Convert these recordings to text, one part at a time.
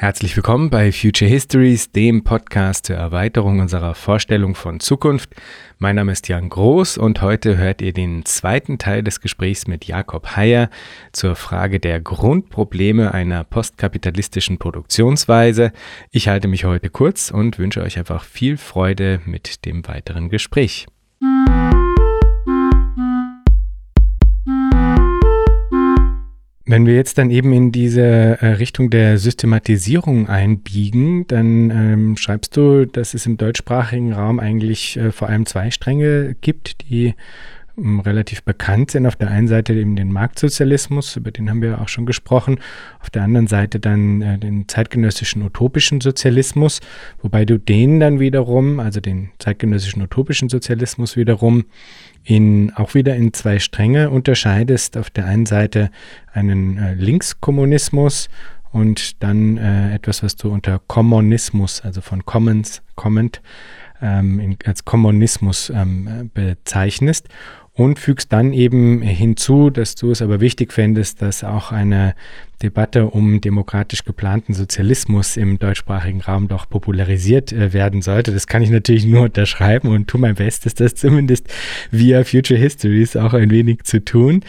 Herzlich willkommen bei Future Histories, dem Podcast zur Erweiterung unserer Vorstellung von Zukunft. Mein Name ist Jan Groß und heute hört ihr den zweiten Teil des Gesprächs mit Jakob Heyer zur Frage der Grundprobleme einer postkapitalistischen Produktionsweise. Ich halte mich heute kurz und wünsche euch einfach viel Freude mit dem weiteren Gespräch. Wenn wir jetzt dann eben in diese äh, Richtung der Systematisierung einbiegen, dann ähm, schreibst du, dass es im deutschsprachigen Raum eigentlich äh, vor allem zwei Stränge gibt, die ähm, relativ bekannt sind. Auf der einen Seite eben den Marktsozialismus, über den haben wir auch schon gesprochen. Auf der anderen Seite dann äh, den zeitgenössischen utopischen Sozialismus, wobei du den dann wiederum, also den zeitgenössischen utopischen Sozialismus wiederum, in, auch wieder in zwei Stränge unterscheidest. Auf der einen Seite einen äh, Linkskommunismus und dann äh, etwas, was du unter Kommunismus, also von Commons, Comment, ähm, in, als Kommunismus ähm, bezeichnest und fügst dann eben hinzu, dass du es aber wichtig fändest, dass auch eine Debatte um demokratisch geplanten Sozialismus im deutschsprachigen Raum doch popularisiert äh, werden sollte. Das kann ich natürlich nur unterschreiben und tue mein Bestes, das zumindest via Future Histories auch ein wenig zu tun.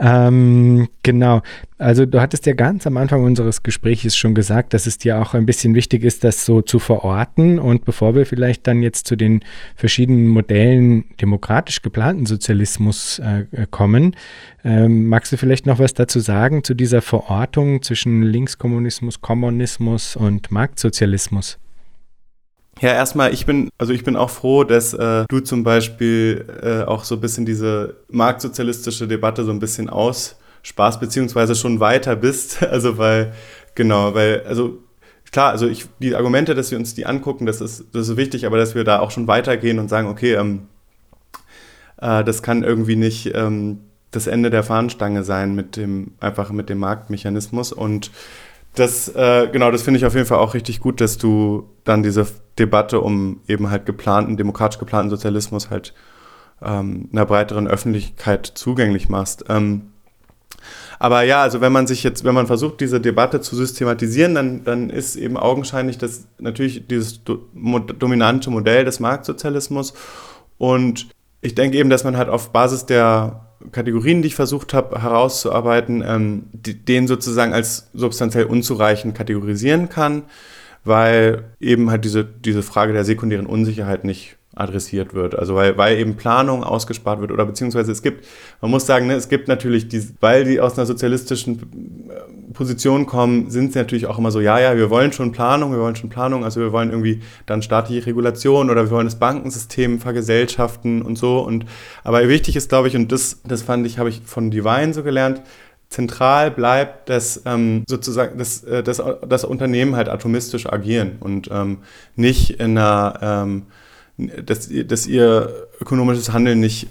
Ähm, genau. Also du hattest ja ganz am Anfang unseres Gesprächs schon gesagt, dass es dir auch ein bisschen wichtig ist, das so zu verorten. Und bevor wir vielleicht dann jetzt zu den verschiedenen Modellen demokratisch geplanten Sozialismus äh, kommen, ähm, magst du vielleicht noch was dazu sagen zu dieser Verortung zwischen Linkskommunismus, Kommunismus und Marktsozialismus? Ja, erstmal, ich bin, also ich bin auch froh, dass äh, du zum Beispiel äh, auch so ein bisschen diese marktsozialistische Debatte so ein bisschen aussparst, beziehungsweise schon weiter bist. Also weil, genau, weil, also klar, also ich, die Argumente, dass wir uns die angucken, das ist, das ist wichtig, aber dass wir da auch schon weitergehen und sagen, okay, ähm, äh, das kann irgendwie nicht ähm, das Ende der Fahnenstange sein mit dem, einfach mit dem Marktmechanismus und das, äh, genau, das finde ich auf jeden Fall auch richtig gut, dass du dann diese Debatte um eben halt geplanten, demokratisch geplanten Sozialismus halt ähm, einer breiteren Öffentlichkeit zugänglich machst. Ähm, aber ja, also wenn man sich jetzt, wenn man versucht, diese Debatte zu systematisieren, dann, dann ist eben augenscheinlich, dass natürlich dieses do, dominante Modell des Marktsozialismus und ich denke eben, dass man halt auf Basis der Kategorien, die ich versucht habe herauszuarbeiten, ähm, die, den sozusagen als substanziell unzureichend kategorisieren kann, weil eben halt diese, diese Frage der sekundären Unsicherheit nicht adressiert wird. Also weil, weil eben Planung ausgespart wird oder beziehungsweise es gibt, man muss sagen, ne, es gibt natürlich, die, weil die aus einer sozialistischen äh, Position kommen, sind sie natürlich auch immer so, ja, ja, wir wollen schon Planung, wir wollen schon Planung, also wir wollen irgendwie dann staatliche Regulation oder wir wollen das Bankensystem vergesellschaften und so. Und aber wichtig ist, glaube ich, und das, das fand ich, habe ich von Divine so gelernt, zentral bleibt, dass ähm, sozusagen dass, äh, dass das Unternehmen halt atomistisch agieren und ähm, nicht in einer ähm, dass, dass ihr ökonomisches Handeln nicht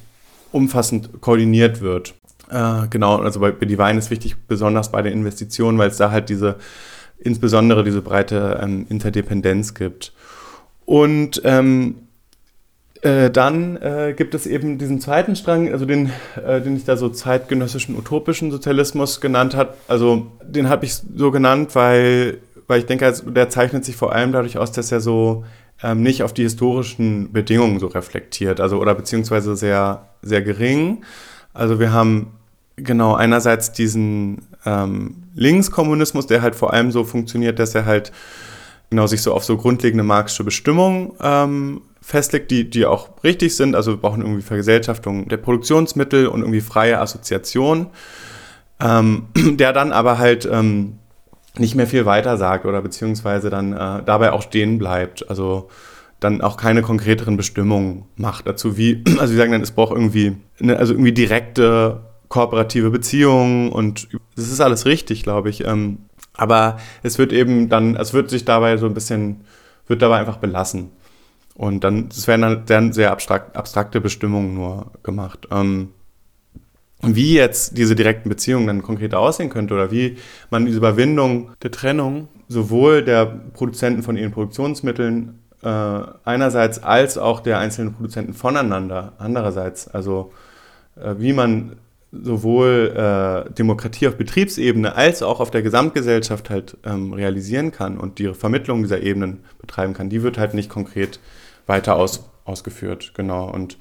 umfassend koordiniert wird. Äh, genau, also bei, bei Divine ist wichtig, besonders bei den Investitionen, weil es da halt diese, insbesondere diese breite ähm, Interdependenz gibt. Und ähm, äh, dann äh, gibt es eben diesen zweiten Strang, also den, äh, den ich da so zeitgenössischen utopischen Sozialismus genannt habe. Also den habe ich so genannt, weil, weil ich denke, also der zeichnet sich vor allem dadurch aus, dass er so ähm, nicht auf die historischen Bedingungen so reflektiert, also oder beziehungsweise sehr, sehr gering. Also wir haben genau einerseits diesen ähm, Linkskommunismus, der halt vor allem so funktioniert, dass er halt genau sich so auf so grundlegende marxische Bestimmungen ähm, festlegt, die, die auch richtig sind. Also wir brauchen irgendwie Vergesellschaftung der Produktionsmittel und irgendwie freie Assoziation, ähm, der dann aber halt ähm, nicht mehr viel weiter sagt oder beziehungsweise dann äh, dabei auch stehen bleibt. Also dann auch keine konkreteren Bestimmungen macht dazu, wie, also sie sagen dann, es braucht irgendwie, eine, also irgendwie direkte kooperative Beziehungen und das ist alles richtig, glaube ich. Ähm, aber es wird eben dann, es wird sich dabei so ein bisschen, wird dabei einfach belassen. Und dann, es werden dann sehr abstrakt, abstrakte Bestimmungen nur gemacht. Ähm, wie jetzt diese direkten Beziehungen dann konkret aussehen könnte oder wie man diese Überwindung der Trennung sowohl der Produzenten von ihren Produktionsmitteln äh, einerseits als auch der einzelnen Produzenten voneinander andererseits, also äh, wie man sowohl äh, Demokratie auf Betriebsebene als auch auf der Gesamtgesellschaft halt ähm, realisieren kann und die Vermittlung dieser Ebenen betreiben kann, die wird halt nicht konkret weiter aus, ausgeführt. Genau. Und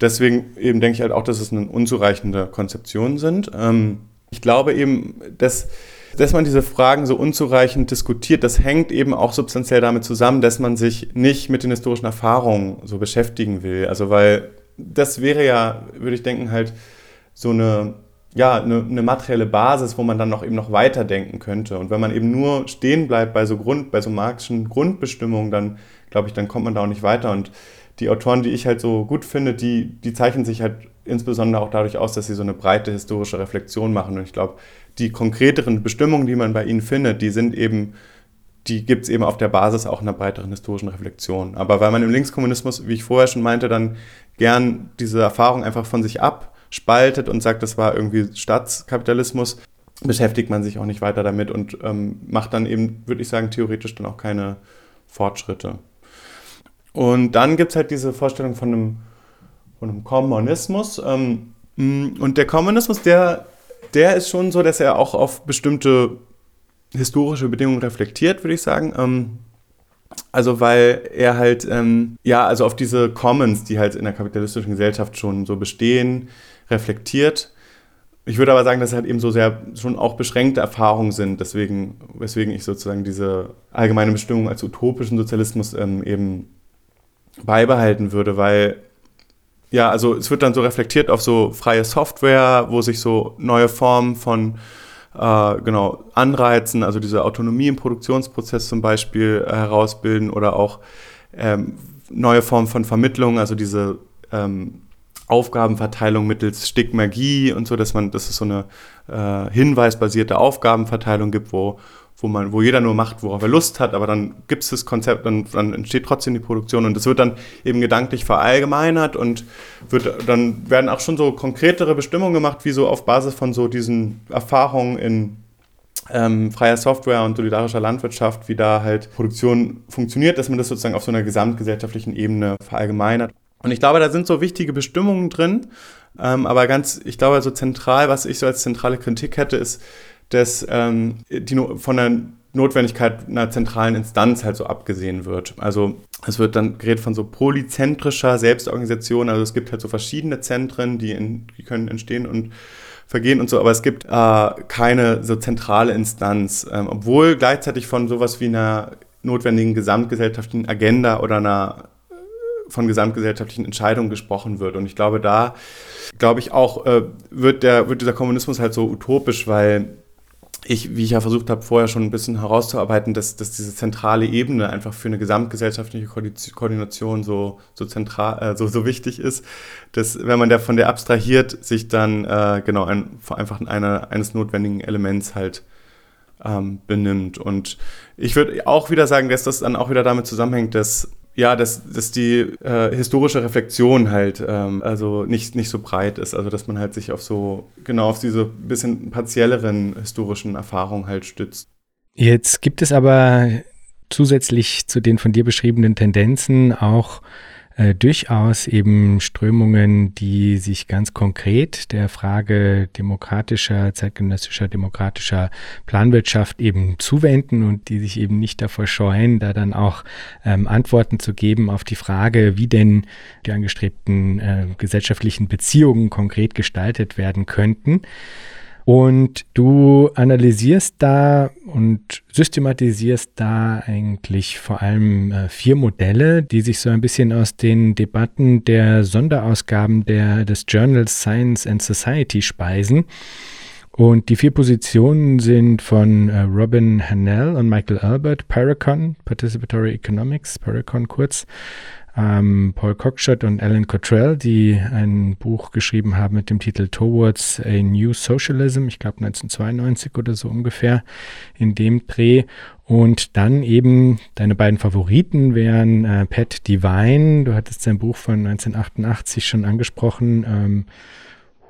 deswegen eben denke ich halt auch, dass es eine unzureichende Konzeptionen sind. Ähm, ich glaube eben, dass, dass man diese Fragen so unzureichend diskutiert, das hängt eben auch substanziell damit zusammen, dass man sich nicht mit den historischen Erfahrungen so beschäftigen will. Also weil das wäre ja, würde ich denken, halt so eine, ja, eine, eine, materielle Basis, wo man dann noch eben noch weiterdenken könnte. Und wenn man eben nur stehen bleibt bei so Grund, bei so marxischen Grundbestimmungen, dann glaube ich, dann kommt man da auch nicht weiter. Und die Autoren, die ich halt so gut finde, die, die zeichnen sich halt insbesondere auch dadurch aus, dass sie so eine breite historische Reflexion machen. Und ich glaube, die konkreteren Bestimmungen, die man bei ihnen findet, die sind eben, die gibt es eben auf der Basis auch einer breiteren historischen Reflexion. Aber weil man im Linkskommunismus, wie ich vorher schon meinte, dann gern diese Erfahrung einfach von sich abspaltet und sagt, das war irgendwie Staatskapitalismus, beschäftigt man sich auch nicht weiter damit und ähm, macht dann eben, würde ich sagen, theoretisch dann auch keine Fortschritte. Und dann gibt es halt diese Vorstellung von einem, von einem Kommunismus. Ähm, und der Kommunismus, der, der ist schon so, dass er auch auf bestimmte historische Bedingungen reflektiert, würde ich sagen. Ähm, also weil er halt, ähm, ja, also auf diese Commons, die halt in der kapitalistischen Gesellschaft schon so bestehen, reflektiert. Ich würde aber sagen, dass es halt eben so sehr schon auch beschränkte Erfahrungen sind, deswegen, weswegen ich sozusagen diese allgemeine Bestimmung als utopischen Sozialismus ähm, eben beibehalten würde, weil ja, also es wird dann so reflektiert auf so freie Software, wo sich so neue Formen von äh, genau Anreizen, also diese Autonomie im Produktionsprozess zum Beispiel äh, herausbilden oder auch ähm, neue Formen von Vermittlung, also diese ähm, Aufgabenverteilung mittels Stigmagie und so, dass man, dass es so eine äh, hinweisbasierte Aufgabenverteilung gibt, wo wo man, wo jeder nur macht, worauf er Lust hat, aber dann gibt es das Konzept, dann, dann entsteht trotzdem die Produktion und es wird dann eben gedanklich verallgemeinert und wird, dann werden auch schon so konkretere Bestimmungen gemacht, wie so auf Basis von so diesen Erfahrungen in ähm, freier Software und solidarischer Landwirtschaft, wie da halt Produktion funktioniert, dass man das sozusagen auf so einer gesamtgesellschaftlichen Ebene verallgemeinert. Und ich glaube, da sind so wichtige Bestimmungen drin, ähm, aber ganz, ich glaube, so zentral, was ich so als zentrale Kritik hätte, ist, dass ähm, die von der Notwendigkeit einer zentralen Instanz halt so abgesehen wird. Also es wird dann geredet von so polyzentrischer Selbstorganisation. Also es gibt halt so verschiedene Zentren, die, in, die können entstehen und vergehen und so, aber es gibt äh, keine so zentrale Instanz, ähm, obwohl gleichzeitig von sowas wie einer notwendigen gesamtgesellschaftlichen Agenda oder einer äh, von gesamtgesellschaftlichen Entscheidungen gesprochen wird. Und ich glaube, da glaube ich auch, äh, wird, der, wird dieser Kommunismus halt so utopisch, weil ich, wie ich ja versucht habe, vorher schon ein bisschen herauszuarbeiten, dass, dass diese zentrale Ebene einfach für eine gesamtgesellschaftliche Koordination so, so zentral, äh, so, so wichtig ist, dass wenn man da von der abstrahiert, sich dann äh, genau ein, einfach eine, eines notwendigen Elements halt ähm, benimmt. Und ich würde auch wieder sagen, dass das dann auch wieder damit zusammenhängt, dass ja, dass, dass die äh, historische Reflexion halt ähm, also nicht, nicht so breit ist. Also dass man halt sich auf so, genau auf diese bisschen partielleren historischen Erfahrungen halt stützt. Jetzt gibt es aber zusätzlich zu den von dir beschriebenen Tendenzen auch äh, durchaus eben Strömungen, die sich ganz konkret der Frage demokratischer, zeitgenössischer, demokratischer Planwirtschaft eben zuwenden und die sich eben nicht davor scheuen, da dann auch ähm, Antworten zu geben auf die Frage, wie denn die angestrebten äh, gesellschaftlichen Beziehungen konkret gestaltet werden könnten. Und du analysierst da und systematisierst da eigentlich vor allem äh, vier Modelle, die sich so ein bisschen aus den Debatten der Sonderausgaben der, des Journals Science and Society speisen. Und die vier Positionen sind von äh, Robin Hanel und Michael Albert, Paracon, Participatory Economics, Paracon kurz, ähm, Paul Cockshott und Alan Cottrell, die ein Buch geschrieben haben mit dem Titel Towards a New Socialism, ich glaube 1992 oder so ungefähr, in dem Dreh. Und dann eben deine beiden Favoriten wären äh, Pat Divine, du hattest sein Buch von 1988 schon angesprochen, ähm,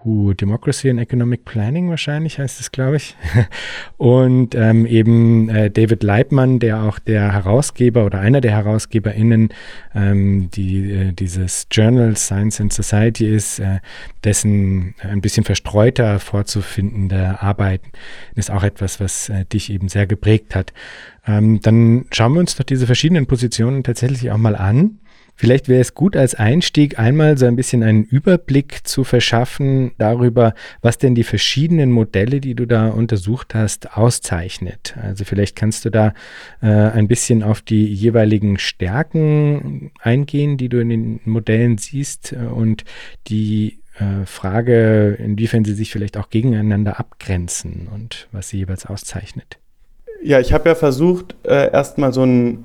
Who Democracy and Economic Planning wahrscheinlich heißt es, glaube ich. Und ähm, eben äh, David Leibmann, der auch der Herausgeber oder einer der HerausgeberInnen ähm, die, äh, dieses Journal Science and Society ist, äh, dessen ein bisschen verstreuter vorzufindende Arbeit ist auch etwas, was äh, dich eben sehr geprägt hat. Ähm, dann schauen wir uns doch diese verschiedenen Positionen tatsächlich auch mal an. Vielleicht wäre es gut als Einstieg einmal so ein bisschen einen Überblick zu verschaffen darüber, was denn die verschiedenen Modelle, die du da untersucht hast, auszeichnet. Also vielleicht kannst du da äh, ein bisschen auf die jeweiligen Stärken eingehen, die du in den Modellen siehst äh, und die äh, Frage, inwiefern sie sich vielleicht auch gegeneinander abgrenzen und was sie jeweils auszeichnet. Ja, ich habe ja versucht, äh, erstmal so ein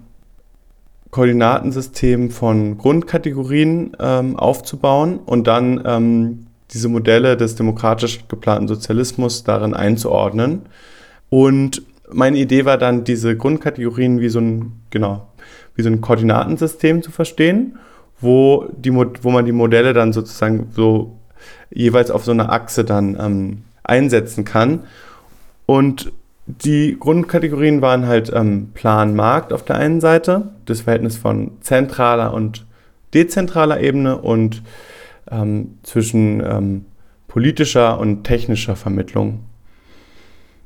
Koordinatensystem von Grundkategorien ähm, aufzubauen und dann ähm, diese Modelle des demokratisch geplanten Sozialismus darin einzuordnen. Und meine Idee war dann, diese Grundkategorien wie so ein, genau, wie so ein Koordinatensystem zu verstehen, wo, die, wo man die Modelle dann sozusagen so jeweils auf so einer Achse dann ähm, einsetzen kann. Und die Grundkategorien waren halt ähm, Plan Markt auf der einen Seite, das Verhältnis von zentraler und dezentraler Ebene und ähm, zwischen ähm, politischer und technischer Vermittlung.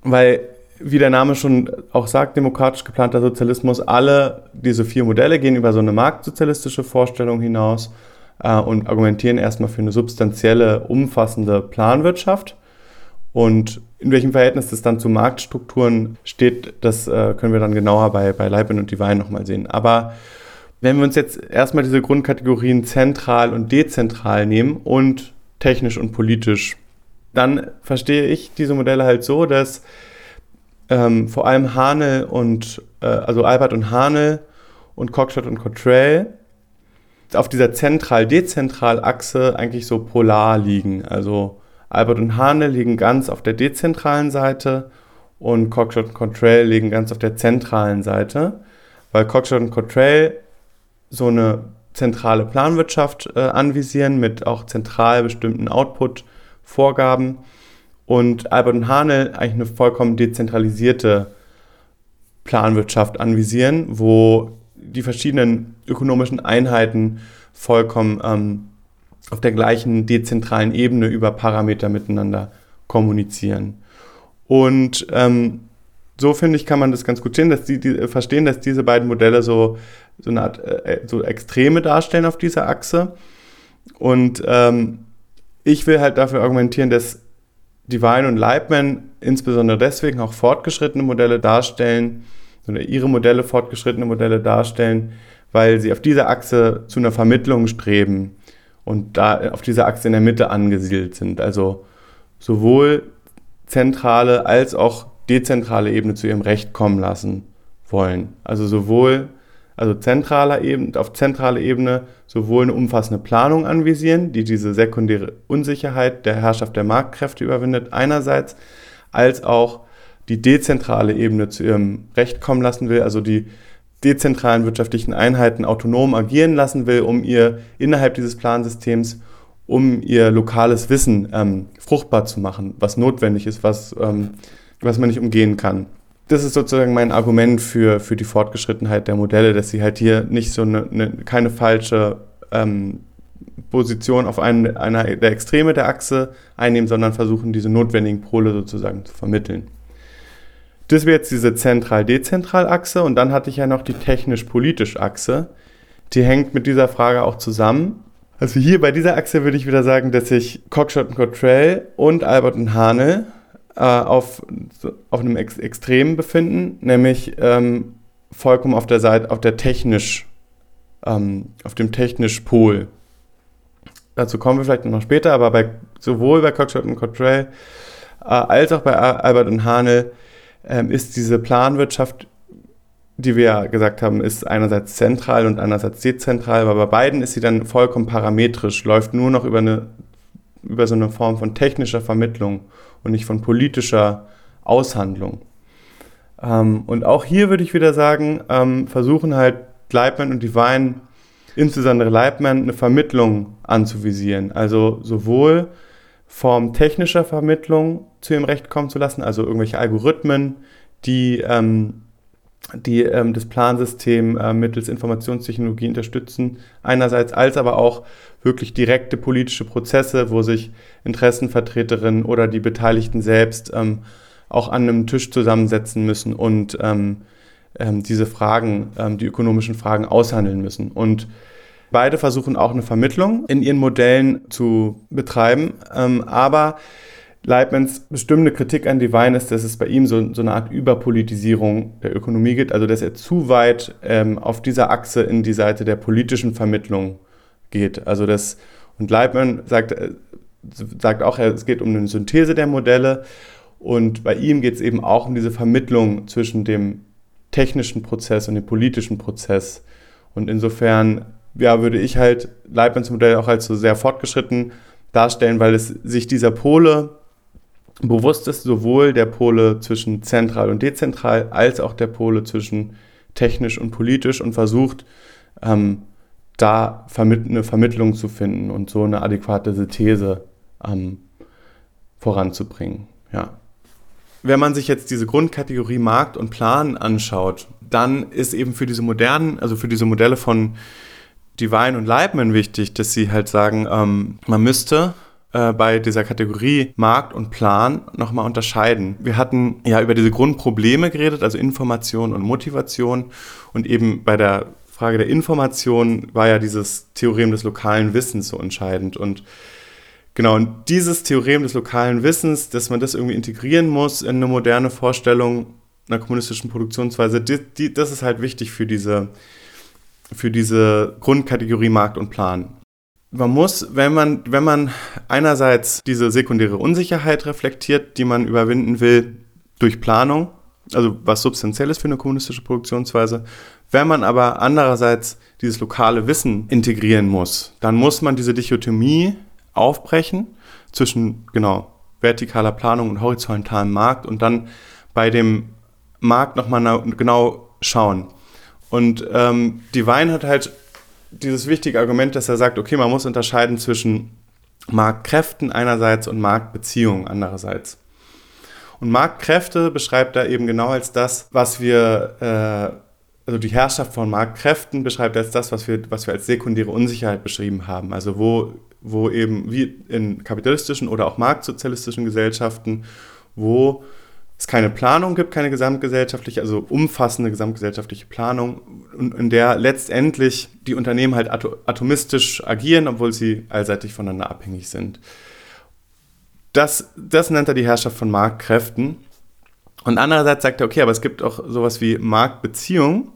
Weil, wie der Name schon auch sagt, demokratisch geplanter Sozialismus, alle diese vier Modelle gehen über so eine marktsozialistische Vorstellung hinaus äh, und argumentieren erstmal für eine substanzielle, umfassende Planwirtschaft. Und in welchem Verhältnis das dann zu Marktstrukturen steht, das äh, können wir dann genauer bei, bei Leibniz und Divine nochmal sehen. Aber wenn wir uns jetzt erstmal diese Grundkategorien zentral und dezentral nehmen und technisch und politisch, dann verstehe ich diese Modelle halt so, dass ähm, vor allem Hanel und, äh, also Albert und Hanel und Cockshott und Cottrell auf dieser zentral-dezentral-Achse eigentlich so polar liegen. Also Albert und Hane liegen ganz auf der dezentralen Seite und Cockshott und Cottrell liegen ganz auf der zentralen Seite, weil Cockshott und Cottrell so eine zentrale Planwirtschaft äh, anvisieren mit auch zentral bestimmten Output-Vorgaben und Albert und Hane eigentlich eine vollkommen dezentralisierte Planwirtschaft anvisieren, wo die verschiedenen ökonomischen Einheiten vollkommen ähm, auf der gleichen dezentralen Ebene über Parameter miteinander kommunizieren. Und ähm, so finde ich, kann man das ganz gut sehen, dass die, die, verstehen, dass diese beiden Modelle so, so eine Art äh, so Extreme darstellen auf dieser Achse. Und ähm, ich will halt dafür argumentieren, dass Divine und Leibman insbesondere deswegen auch fortgeschrittene Modelle darstellen, oder ihre Modelle fortgeschrittene Modelle darstellen, weil sie auf dieser Achse zu einer Vermittlung streben und da auf dieser Achse in der Mitte angesiedelt sind. Also sowohl zentrale als auch dezentrale Ebene zu ihrem Recht kommen lassen wollen. Also sowohl also zentraler Ebene, auf zentraler Ebene sowohl eine umfassende Planung anvisieren, die diese sekundäre Unsicherheit der Herrschaft der Marktkräfte überwindet, einerseits, als auch die dezentrale Ebene zu ihrem Recht kommen lassen will, also die dezentralen wirtschaftlichen Einheiten autonom agieren lassen will, um ihr innerhalb dieses Plansystems, um ihr lokales Wissen ähm, fruchtbar zu machen, was notwendig ist, was, ähm, was man nicht umgehen kann. Das ist sozusagen mein Argument für, für die Fortgeschrittenheit der Modelle, dass sie halt hier nicht so eine, eine keine falsche ähm, Position auf einen, einer der Extreme der Achse einnehmen, sondern versuchen, diese notwendigen Pole sozusagen zu vermitteln. Das wäre jetzt diese Zentral-Dezentral-Achse und dann hatte ich ja noch die technisch-politisch-Achse. Die hängt mit dieser Frage auch zusammen. Also hier bei dieser Achse würde ich wieder sagen, dass sich Cockshott und Cottrell und Albert und Hane äh, auf, auf einem Ex Extrem befinden, nämlich ähm, vollkommen auf der Seite, auf der technisch, ähm, auf dem technisch Pol. Dazu kommen wir vielleicht noch später, aber bei, sowohl bei Cockshott und Cottrell äh, als auch bei Albert und Hane ähm, ist diese Planwirtschaft, die wir ja gesagt haben, ist einerseits zentral und andererseits dezentral, aber bei beiden ist sie dann vollkommen parametrisch, läuft nur noch über, eine, über so eine Form von technischer Vermittlung und nicht von politischer Aushandlung. Ähm, und auch hier würde ich wieder sagen, ähm, versuchen halt Leibman und Divine, insbesondere Leibman, eine Vermittlung anzuvisieren. Also sowohl Form technischer Vermittlung zu ihrem Recht kommen zu lassen, also irgendwelche Algorithmen, die, ähm, die ähm, das Plansystem äh, mittels Informationstechnologie unterstützen, einerseits, als aber auch wirklich direkte politische Prozesse, wo sich Interessenvertreterinnen oder die Beteiligten selbst ähm, auch an einem Tisch zusammensetzen müssen und ähm, ähm, diese Fragen, ähm, die ökonomischen Fragen aushandeln müssen. Und Beide versuchen auch eine Vermittlung in ihren Modellen zu betreiben, ähm, aber Leibmans bestimmte Kritik an Divine ist, dass es bei ihm so, so, eine Art Überpolitisierung der Ökonomie gibt, also dass er zu weit ähm, auf dieser Achse in die Seite der politischen Vermittlung geht. Also das, und Leibman sagt, äh, sagt auch, es geht um eine Synthese der Modelle und bei ihm geht es eben auch um diese Vermittlung zwischen dem technischen Prozess und dem politischen Prozess. Und insofern ja, würde ich halt Leibniz Modell auch als so sehr fortgeschritten darstellen, weil es sich dieser Pole bewusst ist, sowohl der Pole zwischen zentral und dezentral, als auch der Pole zwischen technisch und politisch und versucht, ähm, da vermitt eine Vermittlung zu finden und so eine adäquate Synthese ähm, voranzubringen. Ja. Wenn man sich jetzt diese Grundkategorie Markt und Plan anschaut, dann ist eben für diese modernen, also für diese Modelle von Divine und Leibman wichtig, dass sie halt sagen, ähm, man müsste äh, bei dieser Kategorie Markt und Plan nochmal unterscheiden. Wir hatten ja über diese Grundprobleme geredet, also Information und Motivation. Und eben bei der Frage der Information war ja dieses Theorem des lokalen Wissens so entscheidend. Und genau, und dieses Theorem des lokalen Wissens, dass man das irgendwie integrieren muss in eine moderne Vorstellung einer kommunistischen Produktionsweise, die, die, das ist halt wichtig für diese für diese Grundkategorie Markt und Plan. Man muss, wenn man, wenn man einerseits diese sekundäre Unsicherheit reflektiert, die man überwinden will durch Planung, also was substanziell ist für eine kommunistische Produktionsweise, wenn man aber andererseits dieses lokale Wissen integrieren muss, dann muss man diese Dichotomie aufbrechen zwischen genau vertikaler Planung und horizontalem Markt und dann bei dem Markt nochmal genau schauen. Und ähm, Divine hat halt dieses wichtige Argument, dass er sagt, okay, man muss unterscheiden zwischen Marktkräften einerseits und Marktbeziehungen andererseits. Und Marktkräfte beschreibt er eben genau als das, was wir, äh, also die Herrschaft von Marktkräften beschreibt er als das, was wir, was wir als sekundäre Unsicherheit beschrieben haben. Also wo, wo eben wie in kapitalistischen oder auch marktsozialistischen Gesellschaften, wo es keine Planung gibt, keine gesamtgesellschaftliche, also umfassende gesamtgesellschaftliche Planung, in der letztendlich die Unternehmen halt atomistisch agieren, obwohl sie allseitig voneinander abhängig sind. Das, das nennt er die Herrschaft von Marktkräften. Und andererseits sagt er, okay, aber es gibt auch sowas wie Marktbeziehungen.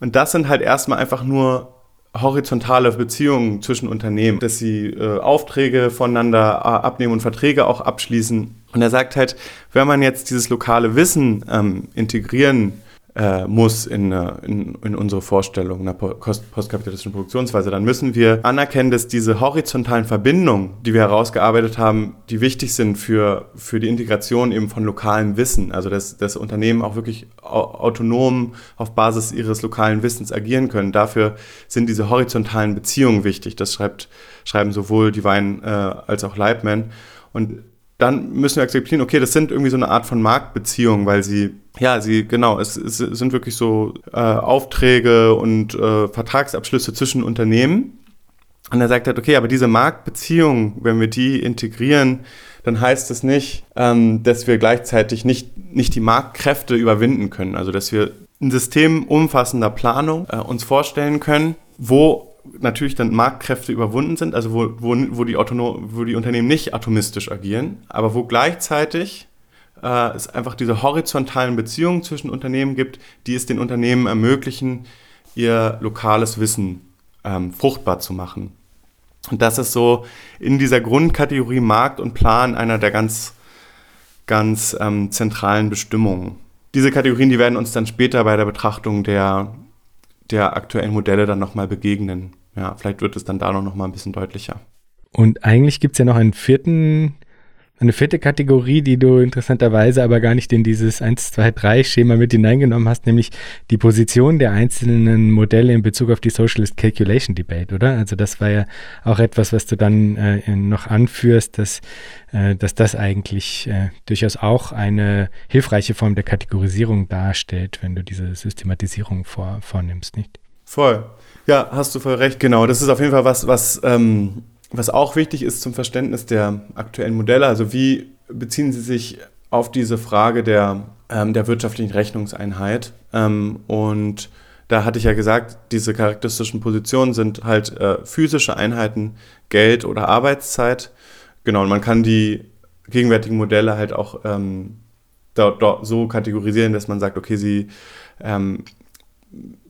Und das sind halt erstmal einfach nur horizontale Beziehungen zwischen Unternehmen, dass sie äh, Aufträge voneinander äh, abnehmen und Verträge auch abschließen. Und er sagt halt, wenn man jetzt dieses lokale Wissen ähm, integrieren äh, muss in, äh, in, in, unsere Vorstellung einer postkapitalistischen Produktionsweise, dann müssen wir anerkennen, dass diese horizontalen Verbindungen, die wir herausgearbeitet haben, die wichtig sind für, für die Integration eben von lokalem Wissen, also dass, dass Unternehmen auch wirklich autonom auf Basis ihres lokalen Wissens agieren können. Dafür sind diese horizontalen Beziehungen wichtig. Das schreibt, schreiben sowohl Divine äh, als auch Leibman. Und dann müssen wir akzeptieren, okay, das sind irgendwie so eine Art von Marktbeziehungen, weil sie, ja, sie, genau, es, es sind wirklich so äh, Aufträge und äh, Vertragsabschlüsse zwischen Unternehmen. Und er sagt halt, okay, aber diese Marktbeziehungen, wenn wir die integrieren, dann heißt das nicht, ähm, dass wir gleichzeitig nicht, nicht die Marktkräfte überwinden können. Also, dass wir ein System umfassender Planung äh, uns vorstellen können, wo natürlich dann Marktkräfte überwunden sind, also wo, wo, wo, die, Autonom, wo die Unternehmen nicht atomistisch agieren, aber wo gleichzeitig äh, es einfach diese horizontalen Beziehungen zwischen Unternehmen gibt, die es den Unternehmen ermöglichen, ihr lokales Wissen ähm, fruchtbar zu machen. Und das ist so in dieser Grundkategorie Markt und Plan einer der ganz, ganz ähm, zentralen Bestimmungen. Diese Kategorien, die werden uns dann später bei der Betrachtung der der aktuellen Modelle dann nochmal begegnen. Ja, vielleicht wird es dann da noch mal ein bisschen deutlicher. Und eigentlich gibt es ja noch einen vierten Eine vierte Kategorie, die du interessanterweise aber gar nicht in dieses 1, 2, 3 Schema mit hineingenommen hast, nämlich die Position der einzelnen Modelle in Bezug auf die Socialist Calculation Debate, oder? Also das war ja auch etwas, was du dann äh, noch anführst, dass, äh, dass das eigentlich äh, durchaus auch eine hilfreiche Form der Kategorisierung darstellt, wenn du diese Systematisierung vor, vornimmst, nicht? Voll. Ja, hast du voll recht. Genau, das ist auf jeden Fall was, was ähm was auch wichtig ist zum Verständnis der aktuellen Modelle, also wie beziehen Sie sich auf diese Frage der, ähm, der wirtschaftlichen Rechnungseinheit? Ähm, und da hatte ich ja gesagt, diese charakteristischen Positionen sind halt äh, physische Einheiten, Geld oder Arbeitszeit. Genau, und man kann die gegenwärtigen Modelle halt auch ähm, so kategorisieren, dass man sagt, okay, sie ähm,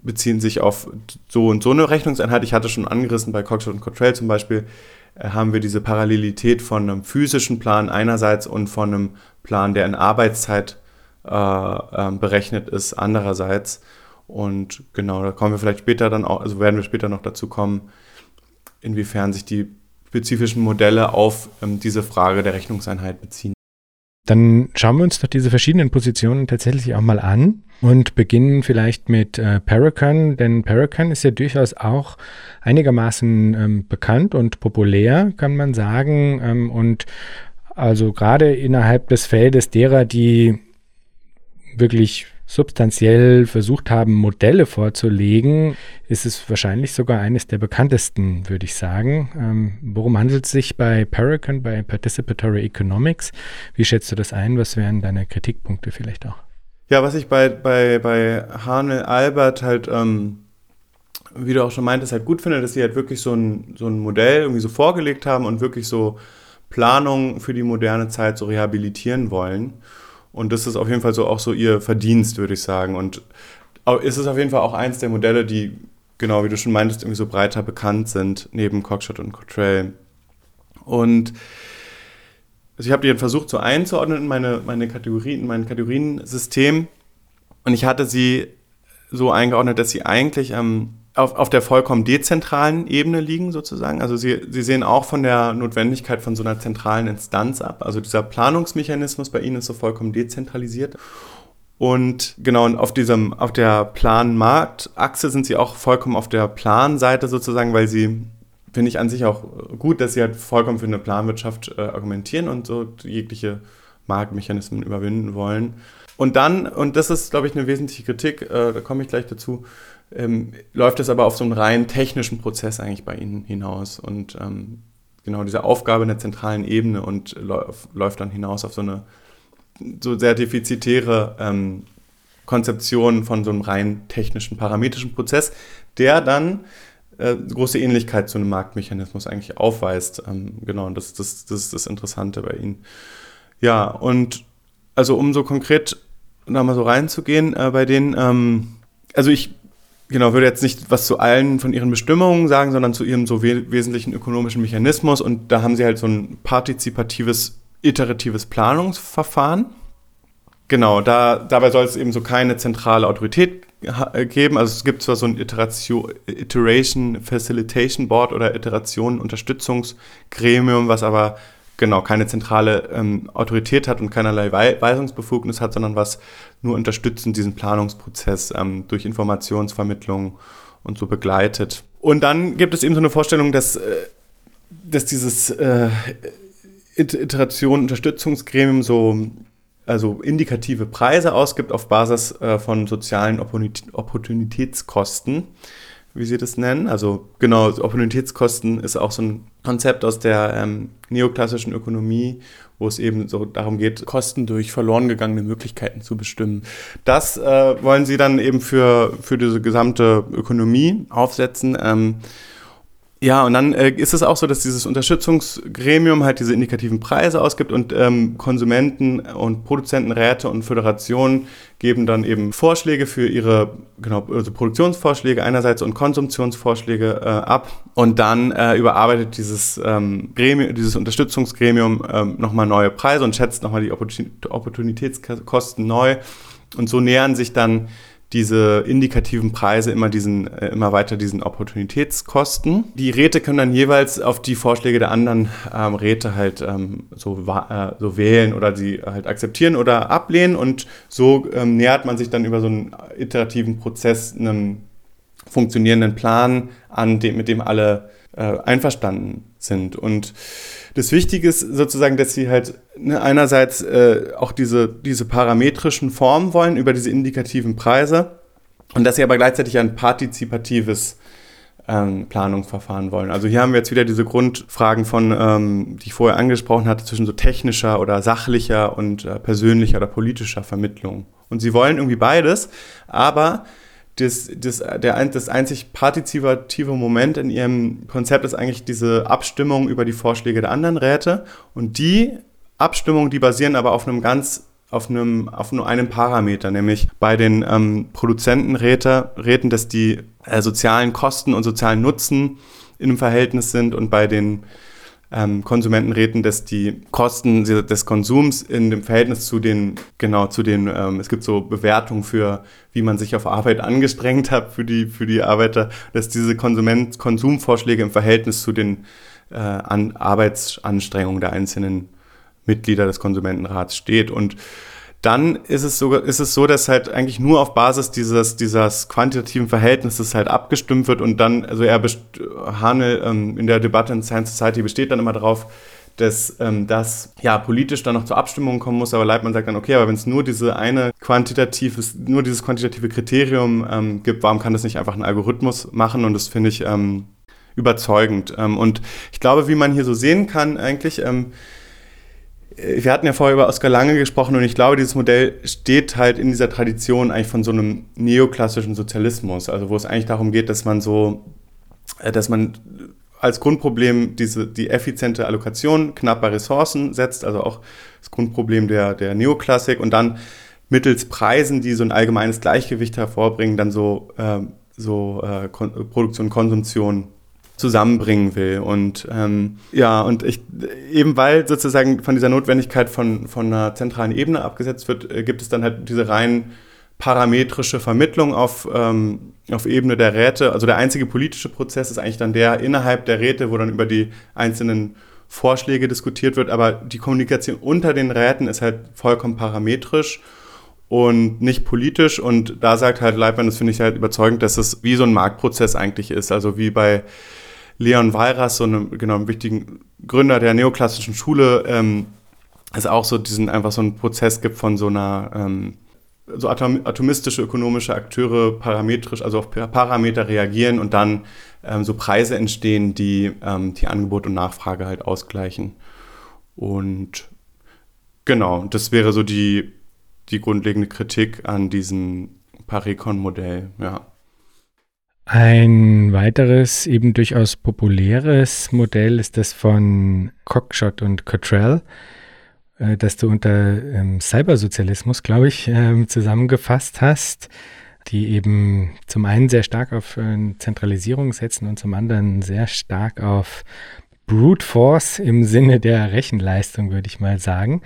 beziehen sich auf so und so eine Rechnungseinheit. Ich hatte schon angerissen bei Cockshot und Cottrell zum Beispiel, äh, haben wir diese Parallelität von einem physischen Plan einerseits und von einem Plan, der in Arbeitszeit äh, äh, berechnet ist, andererseits. Und genau, da kommen wir vielleicht später dann auch, also werden wir später noch dazu kommen, inwiefern sich die spezifischen Modelle auf ähm, diese Frage der Rechnungseinheit beziehen. Dann schauen wir uns doch diese verschiedenen Positionen tatsächlich auch mal an und beginnen vielleicht mit äh, Paracan, denn Paracan ist ja durchaus auch einigermaßen ähm, bekannt und populär, kann man sagen. Ähm, und also gerade innerhalb des Feldes derer, die wirklich substanziell versucht haben, Modelle vorzulegen, ist es wahrscheinlich sogar eines der bekanntesten, würde ich sagen. Ähm, worum handelt es sich bei Paracan, bei Participatory Economics? Wie schätzt du das ein? Was wären deine Kritikpunkte vielleicht auch? Ja, was ich bei, bei, bei Hanel Albert halt, ähm, wie du auch schon meintest, halt gut finde, dass sie halt wirklich so ein, so ein Modell irgendwie so vorgelegt haben und wirklich so Planungen für die moderne Zeit so rehabilitieren wollen. Und das ist auf jeden Fall so auch so ihr Verdienst, würde ich sagen. Und ist es auf jeden Fall auch eins der Modelle, die, genau wie du schon meintest, irgendwie so breiter bekannt sind, neben Cockshot und Cottrell. Und also ich habe die versucht so einzuordnen in meine, meine Kategorien, in mein Kategoriensystem. Und ich hatte sie so eingeordnet, dass sie eigentlich ähm, auf, auf der vollkommen dezentralen Ebene liegen, sozusagen. Also sie, sie sehen auch von der Notwendigkeit von so einer zentralen Instanz ab. Also dieser Planungsmechanismus bei ihnen ist so vollkommen dezentralisiert. Und genau, auf diesem, auf der Plan-Markt-Achse sind sie auch vollkommen auf der Planseite sozusagen, weil sie, finde ich an sich auch gut, dass sie halt vollkommen für eine Planwirtschaft äh, argumentieren und so jegliche Marktmechanismen überwinden wollen. Und dann, und das ist, glaube ich, eine wesentliche Kritik, äh, da komme ich gleich dazu, ähm, läuft es aber auf so einen rein technischen Prozess eigentlich bei Ihnen hinaus. Und ähm, genau diese Aufgabe in der zentralen Ebene und läuft, läuft dann hinaus auf so eine so sehr defizitäre ähm, Konzeption von so einem rein technischen, parametrischen Prozess, der dann äh, große Ähnlichkeit zu einem Marktmechanismus eigentlich aufweist. Ähm, genau, das, das, das ist das Interessante bei Ihnen. Ja, und also um so konkret da mal so reinzugehen äh, bei denen, ähm, also ich genau, würde jetzt nicht was zu allen von ihren Bestimmungen sagen, sondern zu ihrem so we wesentlichen ökonomischen Mechanismus. Und da haben sie halt so ein partizipatives, iteratives Planungsverfahren. Genau, da, dabei soll es eben so keine zentrale Autorität geben. Also es gibt zwar so ein Iteration, Iteration Facilitation Board oder Iteration Unterstützungsgremium, was aber genau keine zentrale ähm, Autorität hat und keinerlei Weisungsbefugnis hat, sondern was nur unterstützend diesen Planungsprozess ähm, durch Informationsvermittlung und so begleitet. Und dann gibt es eben so eine Vorstellung, dass, äh, dass dieses äh, Iteration Unterstützungsgremium so also indikative Preise ausgibt auf Basis äh, von sozialen Opportunitätskosten wie sie das nennen. Also genau, Opportunitätskosten ist auch so ein Konzept aus der ähm, neoklassischen Ökonomie, wo es eben so darum geht, Kosten durch verloren gegangene Möglichkeiten zu bestimmen. Das äh, wollen sie dann eben für, für diese gesamte Ökonomie aufsetzen. Ähm, ja, und dann äh, ist es auch so, dass dieses Unterstützungsgremium halt diese indikativen Preise ausgibt und ähm, Konsumenten und Produzentenräte und Föderationen geben dann eben Vorschläge für ihre, genau, also Produktionsvorschläge einerseits und Konsumptionsvorschläge äh, ab. Und dann äh, überarbeitet dieses ähm, Gremium, dieses Unterstützungsgremium ähm, nochmal neue Preise und schätzt nochmal die Opportunitätskosten neu. Und so nähern sich dann diese indikativen Preise immer diesen, äh, immer weiter diesen Opportunitätskosten. Die Räte können dann jeweils auf die Vorschläge der anderen ähm, Räte halt ähm, so, äh, so wählen oder sie halt akzeptieren oder ablehnen und so ähm, nähert man sich dann über so einen iterativen Prozess einem funktionierenden Plan an, dem, mit dem alle äh, einverstanden sind. Und das Wichtige ist sozusagen, dass sie halt ne, einerseits äh, auch diese, diese parametrischen Formen wollen über diese indikativen Preise und dass sie aber gleichzeitig ein partizipatives ähm, Planungsverfahren wollen. Also hier haben wir jetzt wieder diese Grundfragen von, ähm, die ich vorher angesprochen hatte, zwischen so technischer oder sachlicher und äh, persönlicher oder politischer Vermittlung. Und sie wollen irgendwie beides, aber das, das, der, das einzig partizipative Moment in ihrem Konzept ist eigentlich diese Abstimmung über die Vorschläge der anderen Räte. Und die Abstimmungen, die basieren aber auf einem ganz auf einem auf nur einem Parameter, nämlich bei den ähm, Produzentenräten, dass die äh, sozialen Kosten und sozialen Nutzen in einem Verhältnis sind und bei den ähm, Konsumentenräten, dass die Kosten des Konsums in dem Verhältnis zu den, genau, zu den, ähm, es gibt so Bewertungen für, wie man sich auf Arbeit angestrengt hat für die, für die Arbeiter, dass diese Konsument Konsumvorschläge im Verhältnis zu den äh, an Arbeitsanstrengungen der einzelnen Mitglieder des Konsumentenrats steht. Und dann ist es, so, ist es so, dass halt eigentlich nur auf Basis dieses, dieses quantitativen Verhältnisses halt abgestimmt wird und dann, also er, Hanel ähm, in der Debatte in Science Society besteht dann immer darauf, dass ähm, das ja politisch dann noch zur Abstimmung kommen muss, aber Leitmann sagt dann, okay, aber wenn es nur diese eine quantitatives, nur dieses quantitative Kriterium ähm, gibt, warum kann das nicht einfach ein Algorithmus machen? Und das finde ich ähm, überzeugend. Ähm, und ich glaube, wie man hier so sehen kann, eigentlich, ähm, äh, wir hatten ja vorher über Oskar Lange gesprochen und ich glaube, dieses Modell steht halt in dieser Tradition eigentlich von so einem neoklassischen Sozialismus, also wo es eigentlich darum geht, dass man so, äh, dass man als Grundproblem diese, die effiziente Allokation knapper Ressourcen setzt, also auch das Grundproblem der, der Neoklassik und dann mittels Preisen, die so ein allgemeines Gleichgewicht hervorbringen, dann so, äh, so äh, Produktion, Konsumtion zusammenbringen will. Und ähm, ja, und ich, eben weil sozusagen von dieser Notwendigkeit von, von einer zentralen Ebene abgesetzt wird, äh, gibt es dann halt diese rein parametrische Vermittlung auf, ähm, auf Ebene der Räte. Also der einzige politische Prozess ist eigentlich dann der innerhalb der Räte, wo dann über die einzelnen Vorschläge diskutiert wird, aber die Kommunikation unter den Räten ist halt vollkommen parametrisch und nicht politisch. Und da sagt halt Leibmann, das finde ich halt überzeugend, dass es wie so ein Marktprozess eigentlich ist. Also wie bei Leon Walras, so einem, genau, einem wichtigen Gründer der neoklassischen Schule, ähm, es auch so diesen einfach so einen Prozess gibt von so einer ähm, so atom atomistische ökonomische Akteure parametrisch, also auf Parameter reagieren und dann ähm, so Preise entstehen, die ähm, die Angebot und Nachfrage halt ausgleichen. Und genau, das wäre so die, die grundlegende Kritik an diesem Parecon-Modell, ja. Ein weiteres, eben durchaus populäres Modell ist das von Cockshot und Cottrell, äh, das du unter ähm, Cybersozialismus, glaube ich, ähm, zusammengefasst hast, die eben zum einen sehr stark auf äh, Zentralisierung setzen und zum anderen sehr stark auf Brute Force im Sinne der Rechenleistung, würde ich mal sagen.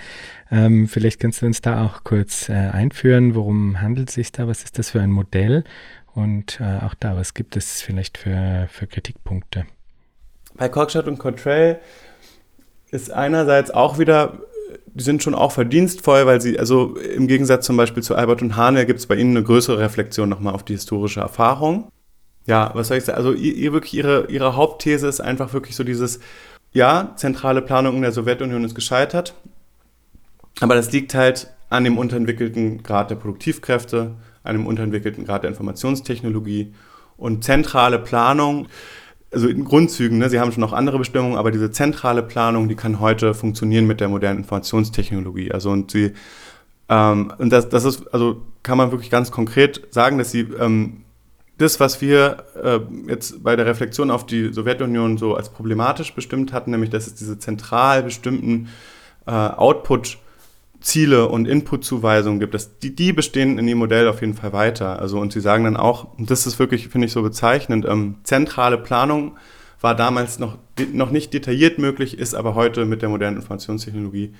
Ähm, vielleicht kannst du uns da auch kurz äh, einführen, worum handelt es sich da, was ist das für ein Modell und äh, auch da, was gibt es vielleicht für, für Kritikpunkte? Bei Cockshot und Cottrell ist einerseits auch wieder, die sind schon auch verdienstvoll, weil sie, also im Gegensatz zum Beispiel zu Albert und Hane, gibt es bei ihnen eine größere Reflexion nochmal auf die historische Erfahrung. Ja, was soll ich sagen? Also ihr, ihr wirklich ihre, ihre Hauptthese ist einfach wirklich so dieses, ja, zentrale Planung in der Sowjetunion ist gescheitert, aber das liegt halt an dem unterentwickelten Grad der Produktivkräfte, einem unterentwickelten Grad der Informationstechnologie und zentrale Planung, also in Grundzügen, ne, Sie haben schon noch andere Bestimmungen, aber diese zentrale Planung, die kann heute funktionieren mit der modernen Informationstechnologie. Also und sie ähm, und das, das ist, also kann man wirklich ganz konkret sagen, dass sie ähm, das, was wir äh, jetzt bei der Reflexion auf die Sowjetunion so als problematisch bestimmt hatten, nämlich dass es diese zentral bestimmten äh, Output- Ziele und Input-Zuweisungen gibt, das, die, die bestehen in dem Modell auf jeden Fall weiter. Also und sie sagen dann auch, und das ist wirklich, finde ich, so bezeichnend, ähm, zentrale Planung war damals noch, noch nicht detailliert möglich, ist aber heute mit der modernen Informationstechnologie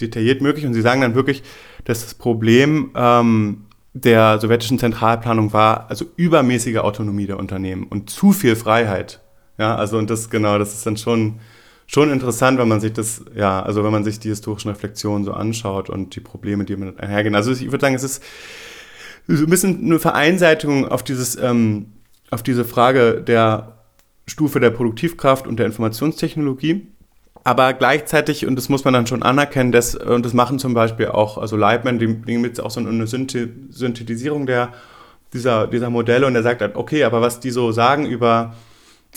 detailliert möglich. Und sie sagen dann wirklich, dass das Problem ähm, der sowjetischen Zentralplanung war also übermäßige Autonomie der Unternehmen und zu viel Freiheit. Ja, also und das genau, das ist dann schon schon interessant, wenn man sich das, ja, also wenn man sich die historischen Reflexionen so anschaut und die Probleme, die damit einhergehen. Also ich würde sagen, es ist so ein bisschen eine Vereinseitigung auf dieses, ähm, auf diese Frage der Stufe der Produktivkraft und der Informationstechnologie. Aber gleichzeitig, und das muss man dann schon anerkennen, das, und das machen zum Beispiel auch, also die bringen jetzt auch so eine Synthetisierung der, dieser, dieser Modelle und er sagt halt, okay, aber was die so sagen über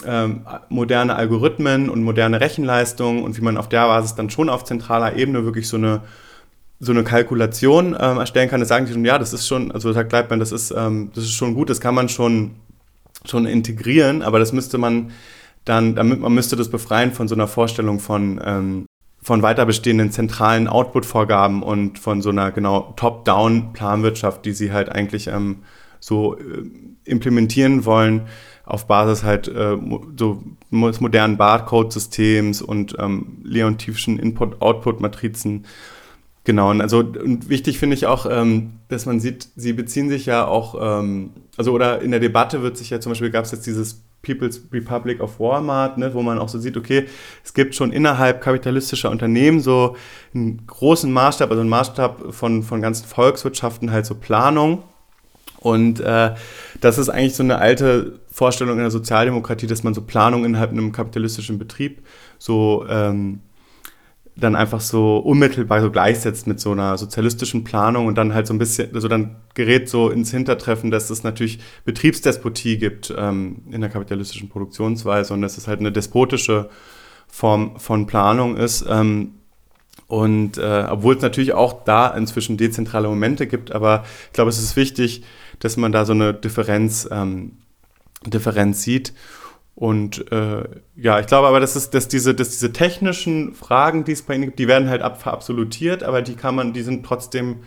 ähm, moderne Algorithmen und moderne Rechenleistungen und wie man auf der Basis dann schon auf zentraler Ebene wirklich so eine so eine Kalkulation ähm, erstellen kann, das sagen die schon, ja, das ist schon, also sagt Leitman, das ist, ähm, das ist schon gut, das kann man schon, schon integrieren, aber das müsste man dann, damit man müsste das befreien von so einer Vorstellung von, ähm, von weiter bestehenden zentralen Output-Vorgaben und von so einer genau Top-Down-Planwirtschaft, die sie halt eigentlich ähm, so äh, implementieren wollen auf Basis halt äh, so des modernen Barcode-Systems und ähm, Leontiefschen Input-Output-Matrizen. Genau, und also und wichtig finde ich auch, ähm, dass man sieht, sie beziehen sich ja auch, ähm, also oder in der Debatte wird sich ja zum Beispiel, gab es jetzt dieses People's Republic of Walmart, ne, wo man auch so sieht, okay, es gibt schon innerhalb kapitalistischer Unternehmen so einen großen Maßstab, also einen Maßstab von, von ganzen Volkswirtschaften, halt so Planung. Und äh, das ist eigentlich so eine alte Vorstellung in der Sozialdemokratie, dass man so Planung innerhalb einem kapitalistischen Betrieb so ähm, dann einfach so unmittelbar so gleichsetzt mit so einer sozialistischen Planung und dann halt so ein bisschen, also dann gerät so ins Hintertreffen, dass es natürlich Betriebsdespotie gibt ähm, in der kapitalistischen Produktionsweise und dass es halt eine despotische Form von Planung ist. Ähm, und äh, obwohl es natürlich auch da inzwischen dezentrale Momente gibt, aber ich glaube, es ist wichtig, dass man da so eine Differenz, ähm, Differenz sieht. Und äh, ja, ich glaube aber, dass, es, dass, diese, dass diese technischen Fragen, die es bei ihnen gibt, die werden halt ab, verabsolutiert, aber die kann man, die sind trotzdem,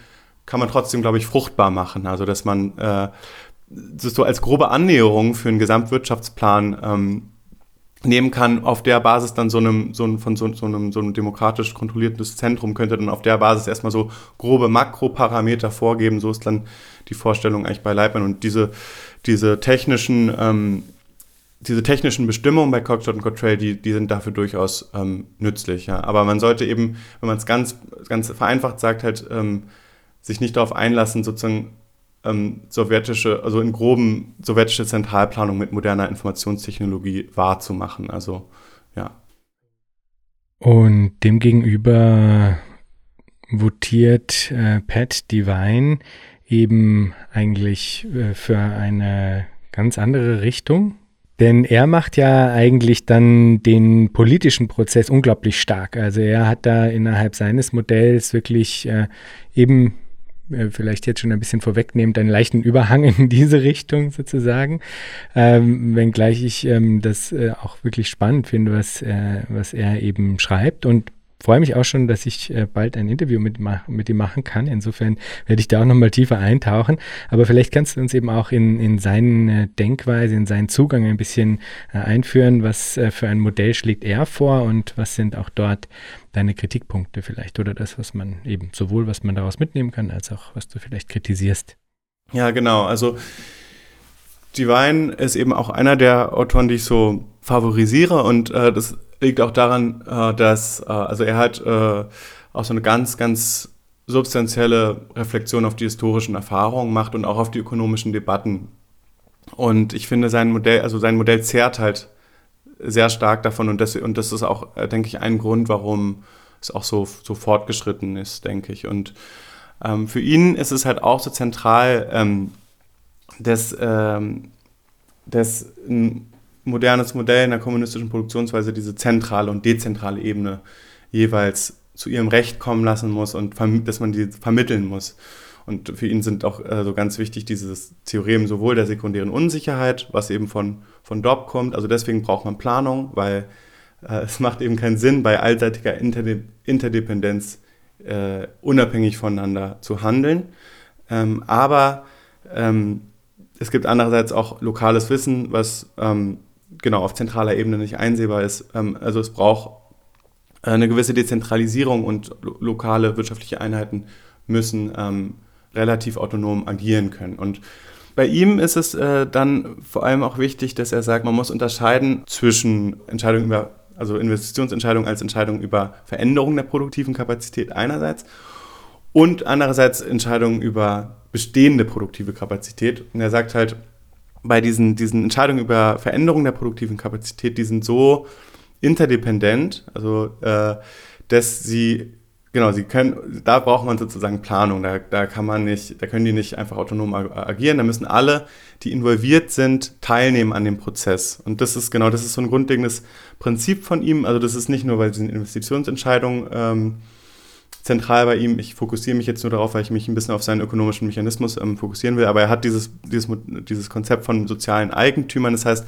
kann man trotzdem, glaube ich, fruchtbar machen. Also dass man äh, das so als grobe Annäherung für einen Gesamtwirtschaftsplan ähm, nehmen kann, auf der Basis dann so einem, so einem, von so, so, einem, so einem demokratisch kontrolliertes Zentrum könnte dann auf der Basis erstmal so grobe Makroparameter vorgeben. So ist dann die Vorstellung eigentlich bei Leitmann. Und diese, diese technischen, ähm, diese technischen Bestimmungen bei Cockshot und Cottrell, die, die sind dafür durchaus ähm, nützlich. Ja. Aber man sollte eben, wenn man es ganz, ganz vereinfacht sagt, halt ähm, sich nicht darauf einlassen, sozusagen ähm, sowjetische, also in groben sowjetische Zentralplanung mit moderner Informationstechnologie wahrzumachen. Also ja. Und demgegenüber votiert äh, Pat Devine eben eigentlich äh, für eine ganz andere Richtung. Denn er macht ja eigentlich dann den politischen Prozess unglaublich stark. Also er hat da innerhalb seines Modells wirklich äh, eben äh, vielleicht jetzt schon ein bisschen vorwegnehmend, einen leichten Überhang in diese Richtung sozusagen. Ähm, wenngleich ich ähm, das äh, auch wirklich spannend finde, was, äh, was er eben schreibt. Und freue mich auch schon, dass ich äh, bald ein Interview mit, mit ihm machen kann. Insofern werde ich da auch nochmal tiefer eintauchen. Aber vielleicht kannst du uns eben auch in, in seine Denkweise, in seinen Zugang ein bisschen äh, einführen. Was äh, für ein Modell schlägt er vor und was sind auch dort deine Kritikpunkte vielleicht oder das, was man eben sowohl, was man daraus mitnehmen kann, als auch, was du vielleicht kritisierst. Ja, genau. Also Divine ist eben auch einer der Autoren, die ich so favorisiere und äh, das liegt auch daran, äh, dass äh, also er hat äh, auch so eine ganz, ganz substanzielle Reflexion auf die historischen Erfahrungen macht und auch auf die ökonomischen Debatten. Und ich finde sein Modell, also sein Modell zehrt halt sehr stark davon und das, und das ist auch, äh, denke ich, ein Grund, warum es auch so, so fortgeschritten ist, denke ich. Und ähm, für ihn ist es halt auch so zentral, ähm, dass, ähm, dass ein modernes Modell in der kommunistischen Produktionsweise diese zentrale und dezentrale Ebene jeweils zu ihrem Recht kommen lassen muss und dass man die vermitteln muss. Und für ihn sind auch äh, so ganz wichtig dieses Theorem sowohl der sekundären Unsicherheit, was eben von, von Dobb kommt. Also deswegen braucht man Planung, weil äh, es macht eben keinen Sinn, bei allseitiger Interde Interdependenz äh, unabhängig voneinander zu handeln. Ähm, aber ähm, es gibt andererseits auch lokales Wissen, was ähm, genau auf zentraler Ebene nicht einsehbar ist. Ähm, also es braucht äh, eine gewisse Dezentralisierung und lo lokale wirtschaftliche Einheiten müssen ähm, relativ autonom agieren können. Und bei ihm ist es äh, dann vor allem auch wichtig, dass er sagt, man muss unterscheiden zwischen Entscheidungen über, also Investitionsentscheidungen als Entscheidungen über Veränderung der produktiven Kapazität einerseits und andererseits Entscheidungen über bestehende produktive Kapazität. Und er sagt halt, bei diesen, diesen Entscheidungen über Veränderung der produktiven Kapazität, die sind so interdependent, also äh, dass sie Genau, sie können, da braucht man sozusagen Planung. Da, da kann man nicht, da können die nicht einfach autonom agieren. Da müssen alle, die involviert sind, teilnehmen an dem Prozess. Und das ist genau, das ist so ein grundlegendes Prinzip von ihm. Also das ist nicht nur bei diesen Investitionsentscheidungen ähm, zentral bei ihm. Ich fokussiere mich jetzt nur darauf, weil ich mich ein bisschen auf seinen ökonomischen Mechanismus ähm, fokussieren will. Aber er hat dieses, dieses, dieses Konzept von sozialen Eigentümern. Das heißt,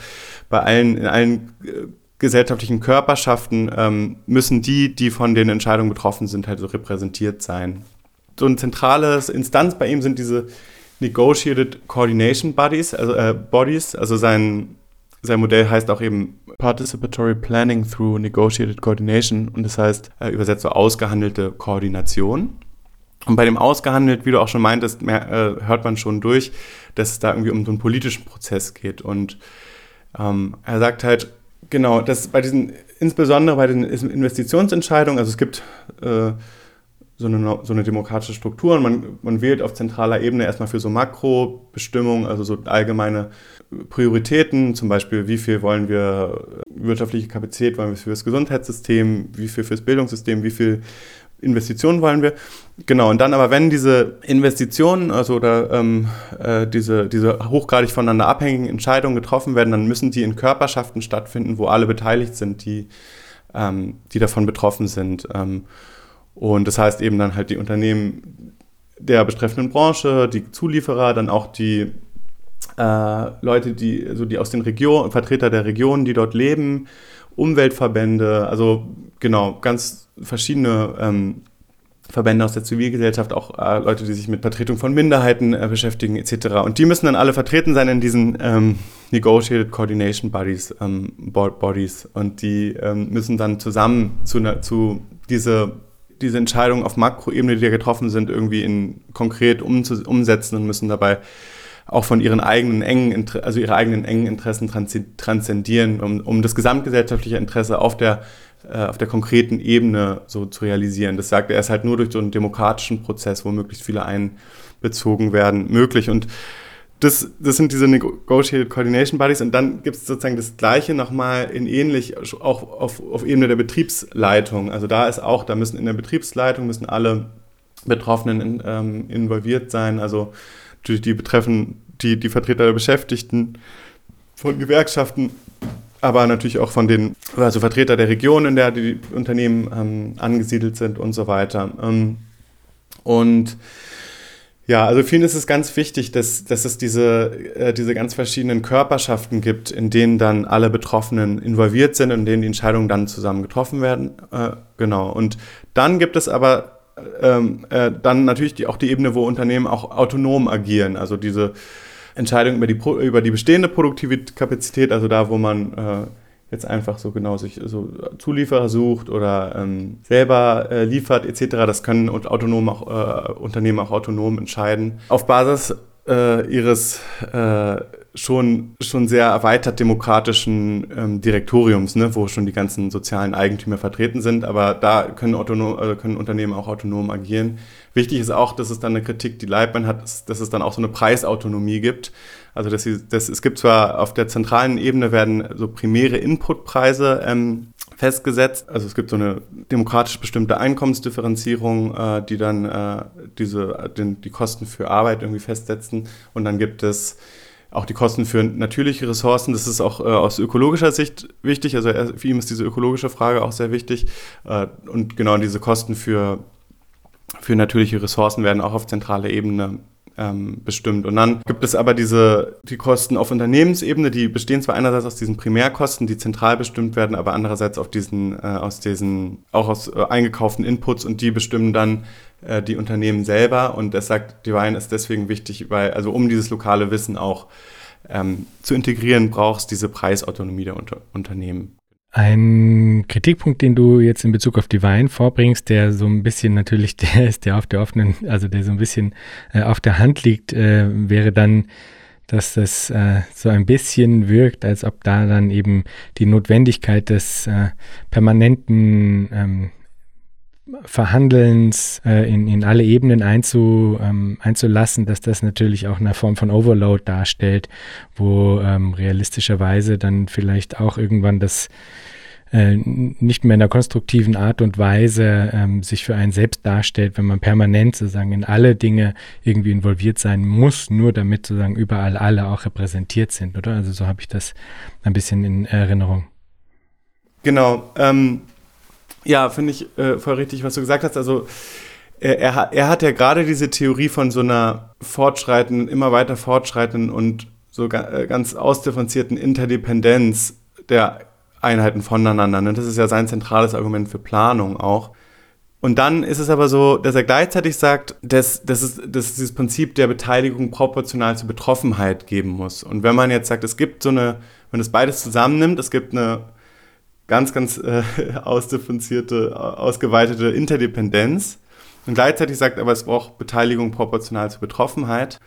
bei allen, in allen äh, gesellschaftlichen Körperschaften ähm, müssen die, die von den Entscheidungen betroffen sind, halt so repräsentiert sein. So eine zentrale Instanz bei ihm sind diese Negotiated Coordination Bodies, also äh, Bodies, also sein, sein Modell heißt auch eben Participatory Planning through Negotiated Coordination und das heißt äh, übersetzt so ausgehandelte Koordination. Und bei dem ausgehandelt, wie du auch schon meintest, mehr, äh, hört man schon durch, dass es da irgendwie um so einen politischen Prozess geht. Und ähm, er sagt halt, Genau, das bei diesen, insbesondere bei den Investitionsentscheidungen, also es gibt äh, so, eine, so eine demokratische Struktur und man, man wählt auf zentraler Ebene erstmal für so Makrobestimmungen, also so allgemeine Prioritäten, zum Beispiel wie viel wollen wir wirtschaftliche Kapazität wollen wir für das Gesundheitssystem, wie viel fürs Bildungssystem, wie viel Investitionen wollen wir. Genau, und dann aber, wenn diese Investitionen, also oder ähm, äh, diese, diese hochgradig voneinander abhängigen Entscheidungen getroffen werden, dann müssen die in Körperschaften stattfinden, wo alle beteiligt sind, die, ähm, die davon betroffen sind. Ähm, und das heißt eben dann halt die Unternehmen der betreffenden Branche, die Zulieferer, dann auch die äh, Leute, die, also die aus den Regionen, Vertreter der Regionen, die dort leben, Umweltverbände, also genau, ganz verschiedene ähm, Verbände aus der Zivilgesellschaft, auch äh, Leute, die sich mit Vertretung von Minderheiten äh, beschäftigen, etc. Und die müssen dann alle vertreten sein in diesen ähm, Negotiated Coordination Bodies, ähm, Bodies. Und die ähm, müssen dann zusammen zu, zu diese, diese Entscheidungen auf Makroebene, die da getroffen sind, irgendwie in konkret umsetzen und müssen dabei auch von ihren eigenen engen, also ihre eigenen engen Interessen transzendieren, um, um das gesamtgesellschaftliche Interesse auf der, äh, auf der konkreten Ebene so zu realisieren. Das sagt er, ist halt nur durch so einen demokratischen Prozess, wo möglichst viele einbezogen werden, möglich. Und das, das sind diese Negotiated Coordination Bodies und dann gibt es sozusagen das Gleiche nochmal in ähnlich, auch auf, auf Ebene der Betriebsleitung. Also da ist auch, da müssen in der Betriebsleitung müssen alle Betroffenen in, ähm, involviert sein. Also die, die betreffen die, die Vertreter der Beschäftigten, von Gewerkschaften, aber natürlich auch von den also Vertreter der Region, in der die Unternehmen ähm, angesiedelt sind und so weiter. Ähm, und ja, also vielen ist es ganz wichtig, dass, dass es diese, äh, diese ganz verschiedenen Körperschaften gibt, in denen dann alle Betroffenen involviert sind und in denen die Entscheidungen dann zusammen getroffen werden. Äh, genau. Und dann gibt es aber ähm, äh, dann natürlich die, auch die Ebene, wo Unternehmen auch autonom agieren. Also diese Entscheidung über die, über die bestehende produktive Kapazität, also da, wo man äh, jetzt einfach so genau sich so Zulieferer sucht oder ähm, selber äh, liefert etc. Das können autonom auch, äh, Unternehmen auch autonom entscheiden. Auf Basis äh, ihres äh, schon, schon sehr erweitert demokratischen ähm, Direktoriums, ne, wo schon die ganzen sozialen Eigentümer vertreten sind, aber da können, autonom, äh, können Unternehmen auch autonom agieren. Wichtig ist auch, dass es dann eine Kritik, die Leibmann hat, dass es dann auch so eine Preisautonomie gibt. Also dass, sie, dass es gibt zwar auf der zentralen Ebene werden so primäre Inputpreise ähm, festgesetzt. Also es gibt so eine demokratisch bestimmte Einkommensdifferenzierung, äh, die dann äh, diese, den, die Kosten für Arbeit irgendwie festsetzen. Und dann gibt es auch die Kosten für natürliche Ressourcen. Das ist auch äh, aus ökologischer Sicht wichtig. Also für ihn ist diese ökologische Frage auch sehr wichtig. Äh, und genau diese Kosten für, für natürliche Ressourcen werden auch auf zentraler Ebene ähm, bestimmt. Und dann gibt es aber diese, die Kosten auf Unternehmensebene, die bestehen zwar einerseits aus diesen Primärkosten, die zentral bestimmt werden, aber andererseits auf diesen, äh, aus diesen, auch aus äh, eingekauften Inputs und die bestimmen dann äh, die Unternehmen selber. Und das sagt Divine ist deswegen wichtig, weil, also um dieses lokale Wissen auch ähm, zu integrieren, brauchst diese Preisautonomie der Unter Unternehmen. Ein Kritikpunkt, den du jetzt in Bezug auf Divine vorbringst, der so ein bisschen natürlich der ist, der auf der offenen, also der so ein bisschen äh, auf der Hand liegt, äh, wäre dann, dass das äh, so ein bisschen wirkt, als ob da dann eben die Notwendigkeit des äh, permanenten ähm, Verhandelns äh, in, in alle Ebenen einzu, ähm, einzulassen, dass das natürlich auch eine Form von Overload darstellt, wo ähm, realistischerweise dann vielleicht auch irgendwann das äh, nicht mehr in einer konstruktiven Art und Weise ähm, sich für einen selbst darstellt, wenn man permanent sozusagen in alle Dinge irgendwie involviert sein muss, nur damit sozusagen überall alle auch repräsentiert sind, oder? Also so habe ich das ein bisschen in Erinnerung. Genau. Ähm, ja, finde ich äh, voll richtig, was du gesagt hast. Also er, er, er hat ja gerade diese Theorie von so einer fortschreitenden, immer weiter fortschreitenden und so äh, ganz ausdifferenzierten Interdependenz der Einheiten voneinander. Ne? Das ist ja sein zentrales Argument für Planung auch. Und dann ist es aber so, dass er gleichzeitig sagt, dass, dass, es, dass es dieses Prinzip der Beteiligung proportional zur Betroffenheit geben muss. Und wenn man jetzt sagt, es gibt so eine, wenn es beides zusammennimmt, es gibt eine ganz, ganz äh, ausdifferenzierte, ausgeweitete Interdependenz und gleichzeitig sagt aber, es braucht Beteiligung proportional zur Betroffenheit,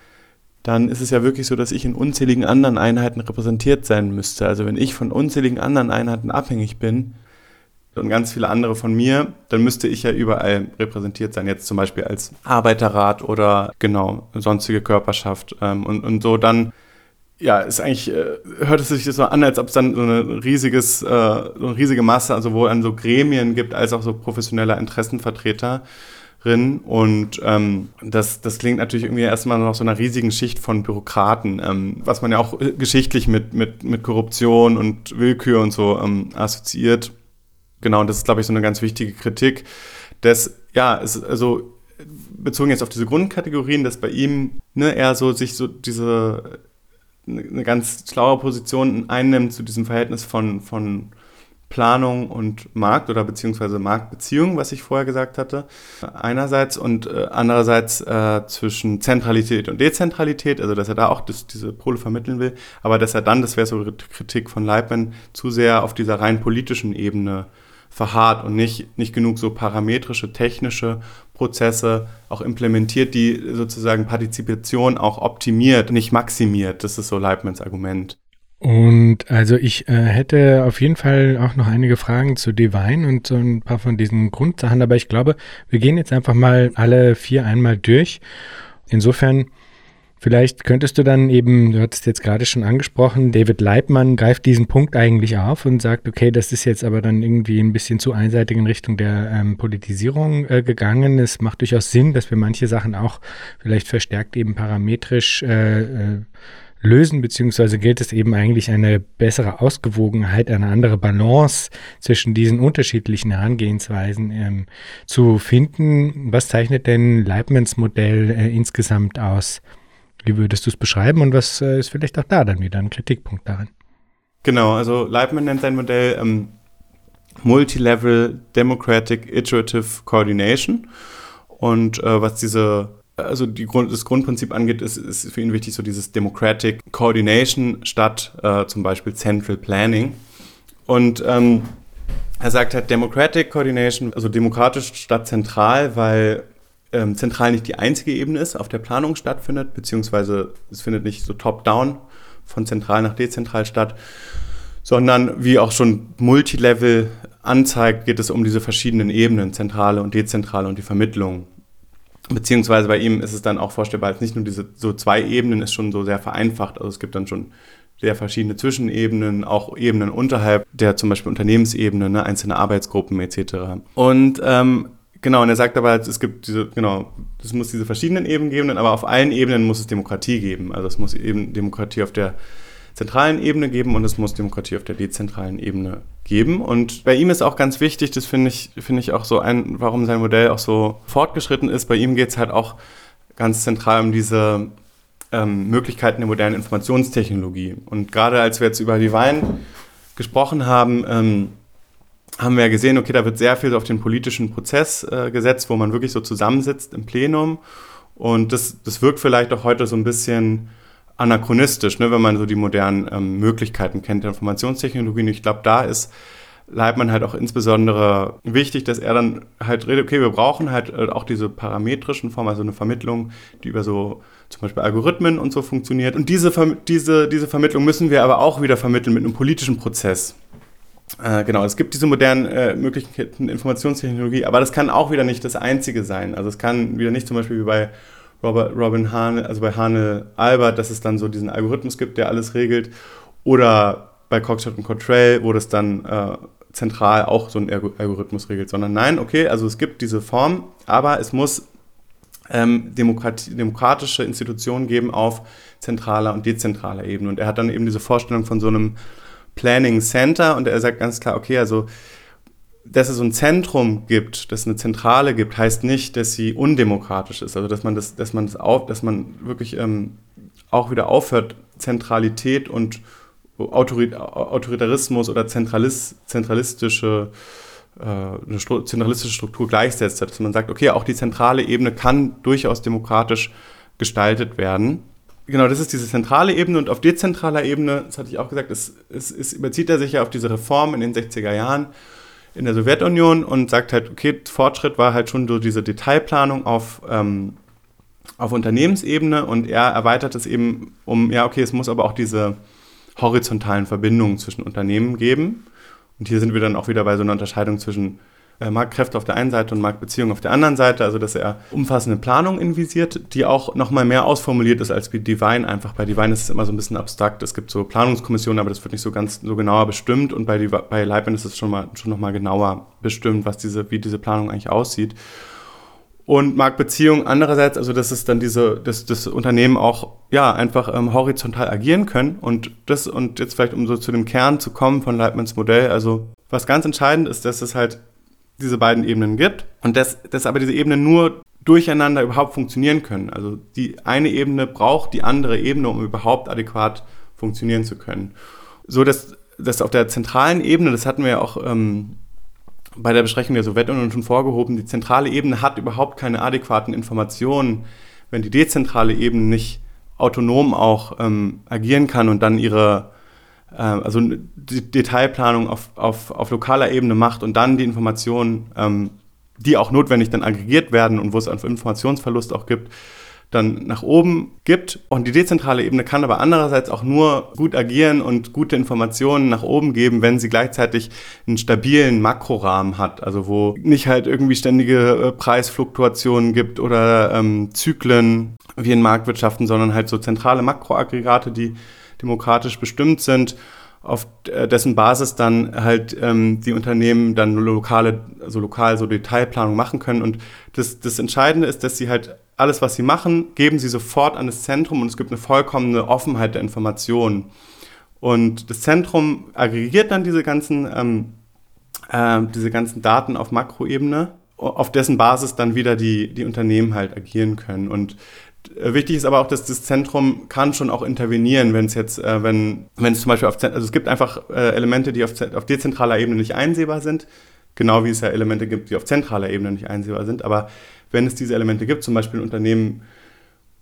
dann ist es ja wirklich so, dass ich in unzähligen anderen Einheiten repräsentiert sein müsste. Also wenn ich von unzähligen anderen Einheiten abhängig bin und ganz viele andere von mir, dann müsste ich ja überall repräsentiert sein. Jetzt zum Beispiel als Arbeiterrat oder genau, sonstige Körperschaft. Ähm, und, und so dann ja, ist eigentlich, äh, hört es sich so an, als ob es dann so eine riesiges, äh, so eine riesige Masse, also wo es so Gremien gibt, als auch so professionelle Interessenvertreter und ähm, das, das klingt natürlich irgendwie erstmal nach so einer riesigen Schicht von Bürokraten, ähm, was man ja auch äh, geschichtlich mit, mit, mit Korruption und Willkür und so ähm, assoziiert. Genau, und das ist, glaube ich, so eine ganz wichtige Kritik. Das, ja, ist also bezogen jetzt auf diese Grundkategorien, dass bei ihm ne, er so sich so diese eine ganz schlaue Position einnimmt zu diesem Verhältnis von, von Planung und Markt oder beziehungsweise Marktbeziehung, was ich vorher gesagt hatte, einerseits und äh, andererseits äh, zwischen Zentralität und Dezentralität, also dass er da auch das, diese Pole vermitteln will, aber dass er dann, das wäre so Kritik von Leibman, zu sehr auf dieser rein politischen Ebene verharrt und nicht, nicht genug so parametrische, technische Prozesse auch implementiert, die sozusagen Partizipation auch optimiert, nicht maximiert. Das ist so Leibmans Argument. Und also ich äh, hätte auf jeden Fall auch noch einige Fragen zu Divine und so ein paar von diesen Grundsachen, aber ich glaube, wir gehen jetzt einfach mal alle vier einmal durch. Insofern Vielleicht könntest du dann eben, du hattest jetzt gerade schon angesprochen, David Leibmann greift diesen Punkt eigentlich auf und sagt, okay, das ist jetzt aber dann irgendwie ein bisschen zu einseitig in Richtung der ähm, Politisierung äh, gegangen. Es macht durchaus Sinn, dass wir manche Sachen auch vielleicht verstärkt eben parametrisch äh, äh, lösen, beziehungsweise gilt es eben eigentlich eine bessere Ausgewogenheit, eine andere Balance zwischen diesen unterschiedlichen Herangehensweisen ähm, zu finden. Was zeichnet denn Leibmans Modell äh, insgesamt aus? Wie würdest du es beschreiben und was äh, ist vielleicht auch da dann wieder ein Kritikpunkt daran? Genau, also Leibman nennt sein Modell ähm, Multilevel Democratic Iterative Coordination. Und äh, was diese, also die Grund, das Grundprinzip angeht, ist, ist für ihn wichtig so dieses Democratic Coordination statt äh, zum Beispiel Central Planning. Und ähm, er sagt halt Democratic Coordination, also demokratisch statt zentral, weil ähm, zentral nicht die einzige Ebene ist, auf der Planung stattfindet, beziehungsweise es findet nicht so top-down von zentral nach dezentral statt, sondern wie auch schon Multilevel anzeigt, geht es um diese verschiedenen Ebenen, zentrale und dezentrale und die Vermittlung. Beziehungsweise bei ihm ist es dann auch vorstellbar, als nicht nur diese so zwei Ebenen ist schon so sehr vereinfacht. Also es gibt dann schon sehr verschiedene Zwischenebenen, auch Ebenen unterhalb der zum Beispiel Unternehmensebene, ne, einzelne Arbeitsgruppen etc. Und ähm, Genau, und er sagt aber, es gibt diese, genau, es muss diese verschiedenen Ebenen geben, aber auf allen Ebenen muss es Demokratie geben. Also es muss eben Demokratie auf der zentralen Ebene geben und es muss Demokratie auf der dezentralen Ebene geben. Und bei ihm ist auch ganz wichtig, das finde ich, finde ich auch so ein, warum sein Modell auch so fortgeschritten ist. Bei ihm geht es halt auch ganz zentral um diese ähm, Möglichkeiten der modernen Informationstechnologie. Und gerade als wir jetzt über die Wein gesprochen haben, ähm, haben wir ja gesehen, okay, da wird sehr viel auf den politischen Prozess äh, gesetzt, wo man wirklich so zusammensitzt im Plenum. Und das, das wirkt vielleicht auch heute so ein bisschen anachronistisch, ne, wenn man so die modernen ähm, Möglichkeiten kennt der Informationstechnologien. Ich glaube, da ist Leibmann halt auch insbesondere wichtig, dass er dann halt redet, okay, wir brauchen halt äh, auch diese parametrischen Formen, also eine Vermittlung, die über so zum Beispiel Algorithmen und so funktioniert. Und diese, diese, diese Vermittlung müssen wir aber auch wieder vermitteln mit einem politischen Prozess. Äh, genau, es gibt diese modernen äh, Möglichkeiten Informationstechnologie, aber das kann auch wieder nicht das Einzige sein. Also es kann wieder nicht zum Beispiel wie bei Robert, Robin Hane, also bei Hane Albert, dass es dann so diesen Algorithmus gibt, der alles regelt. Oder bei Cockshot und Cottrell, wo das dann äh, zentral auch so ein Algorithmus regelt, sondern nein, okay, also es gibt diese Form, aber es muss ähm, demokratische Institutionen geben auf zentraler und dezentraler Ebene. Und er hat dann eben diese Vorstellung von so einem Planning Center und er sagt ganz klar, okay, also dass es so ein Zentrum gibt, dass es eine Zentrale gibt, heißt nicht, dass sie undemokratisch ist. Also dass man das, dass man das auf, dass man wirklich ähm, auch wieder aufhört, Zentralität und Autoritarismus oder Zentralis, zentralistische äh, eine zentralistische Struktur gleichsetzt, dass man sagt, okay, auch die zentrale Ebene kann durchaus demokratisch gestaltet werden. Genau, das ist diese zentrale Ebene und auf dezentraler Ebene, das hatte ich auch gesagt, es, es, es überzieht er sich ja auf diese Reform in den 60er Jahren in der Sowjetunion und sagt halt, okay, Fortschritt war halt schon so diese Detailplanung auf, ähm, auf Unternehmensebene und er erweitert es eben um, ja, okay, es muss aber auch diese horizontalen Verbindungen zwischen Unternehmen geben. Und hier sind wir dann auch wieder bei so einer Unterscheidung zwischen Marktkräfte auf der einen Seite und Marktbeziehungen auf der anderen Seite, also dass er umfassende Planung invisiert, die auch nochmal mehr ausformuliert ist als bei Divine. Einfach bei Divine ist es immer so ein bisschen abstrakt. Es gibt so Planungskommissionen, aber das wird nicht so ganz so genauer bestimmt und bei, bei Leibniz ist es schon, mal, schon nochmal genauer bestimmt, was diese, wie diese Planung eigentlich aussieht. Und Marktbeziehungen andererseits, also dass es dann diese, dass das Unternehmen auch ja einfach ähm, horizontal agieren können und das und jetzt vielleicht um so zu dem Kern zu kommen von Leibniz Modell, also was ganz entscheidend ist, dass es halt diese beiden Ebenen gibt und dass, dass aber diese Ebenen nur durcheinander überhaupt funktionieren können. Also die eine Ebene braucht die andere Ebene, um überhaupt adäquat funktionieren zu können. So dass, dass auf der zentralen Ebene, das hatten wir ja auch ähm, bei der Besprechung der Sowjetunion schon vorgehoben, die zentrale Ebene hat überhaupt keine adäquaten Informationen, wenn die dezentrale Ebene nicht autonom auch ähm, agieren kann und dann ihre also die Detailplanung auf, auf, auf lokaler Ebene macht und dann die Informationen, ähm, die auch notwendig dann aggregiert werden und wo es einen Informationsverlust auch gibt, dann nach oben gibt. Und die dezentrale Ebene kann aber andererseits auch nur gut agieren und gute Informationen nach oben geben, wenn sie gleichzeitig einen stabilen Makrorahmen hat. Also wo nicht halt irgendwie ständige äh, Preisfluktuationen gibt oder ähm, Zyklen wie in Marktwirtschaften, sondern halt so zentrale Makroaggregate, die demokratisch bestimmt sind, auf äh, dessen Basis dann halt ähm, die Unternehmen dann lokale, also lokal so Detailplanung machen können. Und das, das Entscheidende ist, dass sie halt alles, was sie machen, geben sie sofort an das Zentrum und es gibt eine vollkommene Offenheit der Informationen. Und das Zentrum aggregiert dann diese ganzen, ähm, äh, diese ganzen Daten auf Makroebene, auf dessen Basis dann wieder die, die Unternehmen halt agieren können. Und wichtig ist aber auch, dass das Zentrum kann schon auch intervenieren, wenn es jetzt, äh, wenn, wenn es zum Beispiel auf, also es gibt einfach äh, Elemente, die auf, auf dezentraler Ebene nicht einsehbar sind, genau wie es ja Elemente gibt, die auf zentraler Ebene nicht einsehbar sind. Aber wenn es diese Elemente gibt, zum Beispiel ein Unternehmen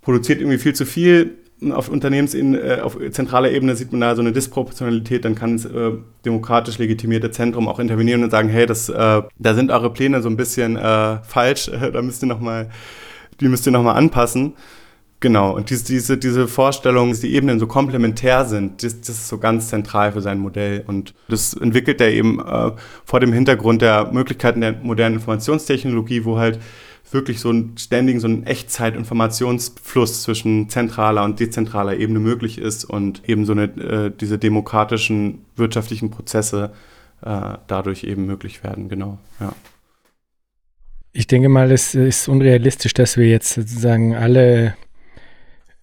produziert irgendwie viel zu viel, auf Unternehmens äh, auf zentraler Ebene sieht man da so eine Disproportionalität, dann kann das äh, demokratisch legitimierte Zentrum auch intervenieren und sagen, hey, das, äh, da sind eure Pläne so ein bisschen äh, falsch, da müsst ihr noch mal die müsst ihr nochmal anpassen. Genau, und diese, diese, diese Vorstellung, dass die Ebenen so komplementär sind, das, das, ist so ganz zentral für sein Modell. Und das entwickelt er eben äh, vor dem Hintergrund der Möglichkeiten der modernen Informationstechnologie, wo halt wirklich so ein ständigen, so ein Echtzeit-Informationsfluss zwischen zentraler und dezentraler Ebene möglich ist und eben so eine, äh, diese demokratischen wirtschaftlichen Prozesse äh, dadurch eben möglich werden, genau, ja. Ich denke mal, es ist unrealistisch, dass wir jetzt sozusagen alle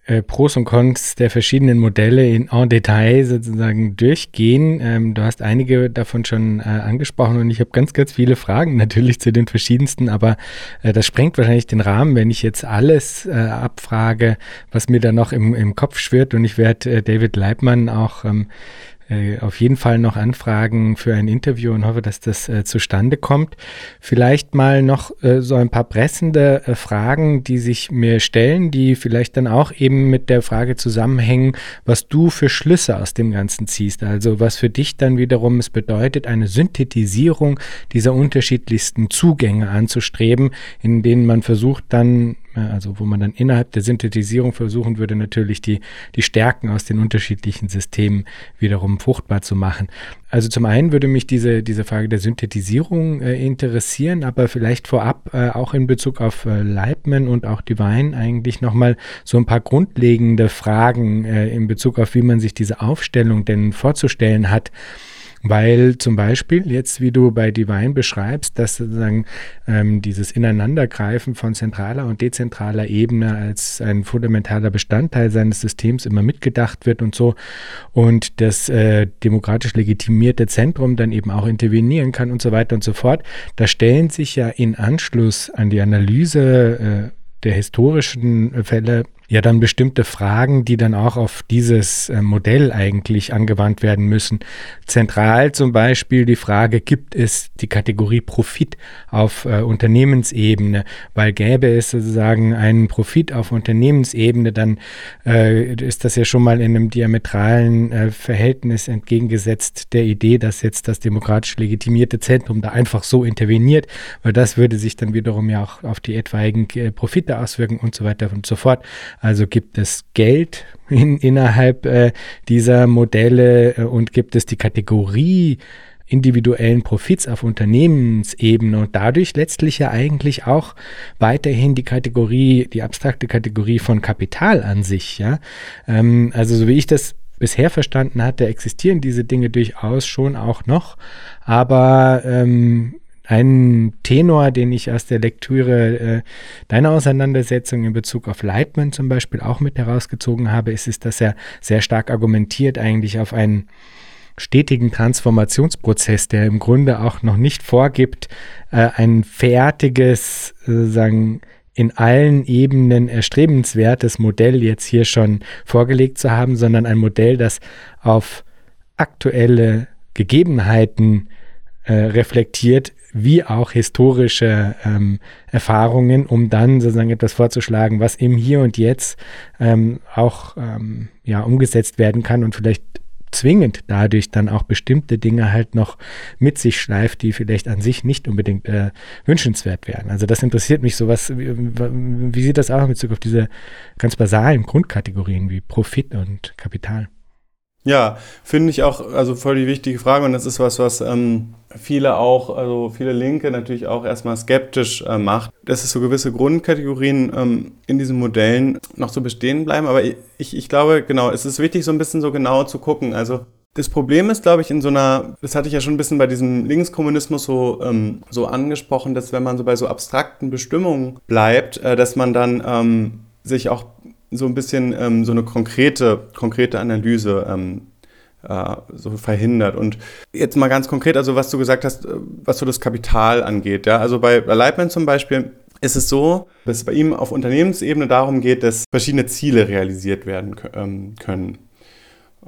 äh, Pros und Cons der verschiedenen Modelle in en Detail sozusagen durchgehen. Ähm, du hast einige davon schon äh, angesprochen und ich habe ganz, ganz viele Fragen natürlich zu den verschiedensten, aber äh, das sprengt wahrscheinlich den Rahmen, wenn ich jetzt alles äh, abfrage, was mir da noch im, im Kopf schwirrt und ich werde äh, David Leibmann auch ähm, äh, auf jeden Fall noch anfragen für ein Interview und hoffe, dass das äh, zustande kommt. Vielleicht mal noch äh, so ein paar pressende äh, Fragen, die sich mir stellen, die vielleicht dann auch eben mit der Frage zusammenhängen, was du für Schlüsse aus dem Ganzen ziehst. Also was für dich dann wiederum es bedeutet, eine Synthetisierung dieser unterschiedlichsten Zugänge anzustreben, in denen man versucht dann also wo man dann innerhalb der Synthetisierung versuchen würde, natürlich die, die Stärken aus den unterschiedlichen Systemen wiederum fruchtbar zu machen. Also zum einen würde mich diese, diese Frage der Synthetisierung äh, interessieren, aber vielleicht vorab äh, auch in Bezug auf äh, Leibman und auch Divine eigentlich nochmal so ein paar grundlegende Fragen äh, in Bezug auf, wie man sich diese Aufstellung denn vorzustellen hat. Weil zum Beispiel jetzt, wie du bei Divine beschreibst, dass sozusagen ähm, dieses Ineinandergreifen von zentraler und dezentraler Ebene als ein fundamentaler Bestandteil seines Systems immer mitgedacht wird und so und das äh, demokratisch legitimierte Zentrum dann eben auch intervenieren kann und so weiter und so fort. Da stellen sich ja in Anschluss an die Analyse äh, der historischen Fälle ja dann bestimmte Fragen, die dann auch auf dieses äh, Modell eigentlich angewandt werden müssen. Zentral zum Beispiel die Frage, gibt es die Kategorie Profit auf äh, Unternehmensebene? Weil gäbe es sozusagen einen Profit auf Unternehmensebene, dann äh, ist das ja schon mal in einem diametralen äh, Verhältnis entgegengesetzt der Idee, dass jetzt das demokratisch legitimierte Zentrum da einfach so interveniert, weil das würde sich dann wiederum ja auch auf die etwaigen äh, Profite auswirken und so weiter und so fort. Also gibt es Geld in, innerhalb äh, dieser Modelle äh, und gibt es die Kategorie individuellen Profits auf Unternehmensebene und dadurch letztlich ja eigentlich auch weiterhin die Kategorie, die abstrakte Kategorie von Kapital an sich. Ja? Ähm, also so wie ich das bisher verstanden hatte, existieren diese Dinge durchaus schon auch noch, aber ähm, ein Tenor, den ich aus der Lektüre äh, deiner Auseinandersetzung in Bezug auf Leitman zum Beispiel auch mit herausgezogen habe, ist, ist, dass er sehr stark argumentiert eigentlich auf einen stetigen Transformationsprozess, der im Grunde auch noch nicht vorgibt, äh, ein fertiges, sozusagen in allen Ebenen erstrebenswertes Modell jetzt hier schon vorgelegt zu haben, sondern ein Modell, das auf aktuelle Gegebenheiten äh, reflektiert, wie auch historische ähm, Erfahrungen, um dann sozusagen etwas vorzuschlagen, was im Hier und Jetzt ähm, auch ähm, ja, umgesetzt werden kann und vielleicht zwingend dadurch dann auch bestimmte Dinge halt noch mit sich schleift, die vielleicht an sich nicht unbedingt äh, wünschenswert wären. Also das interessiert mich so was, wie, wie sieht das auch in Bezug auf diese ganz basalen Grundkategorien wie Profit und Kapital? Ja, finde ich auch, also voll die wichtige Frage und das ist was, was ähm, viele auch, also viele Linke natürlich auch erstmal skeptisch äh, macht, dass es so gewisse Grundkategorien ähm, in diesen Modellen noch so bestehen bleiben. Aber ich, ich glaube, genau, es ist wichtig, so ein bisschen so genau zu gucken. Also das Problem ist, glaube ich, in so einer, das hatte ich ja schon ein bisschen bei diesem Linkskommunismus so, ähm, so angesprochen, dass wenn man so bei so abstrakten Bestimmungen bleibt, äh, dass man dann ähm, sich auch so ein bisschen ähm, so eine konkrete, konkrete Analyse ähm, äh, so verhindert. Und jetzt mal ganz konkret, also was du gesagt hast, äh, was so das Kapital angeht. Ja? Also bei, Leibman zum Beispiel ist es so, dass es bei ihm auf Unternehmensebene darum geht, dass verschiedene Ziele realisiert werden ähm, können.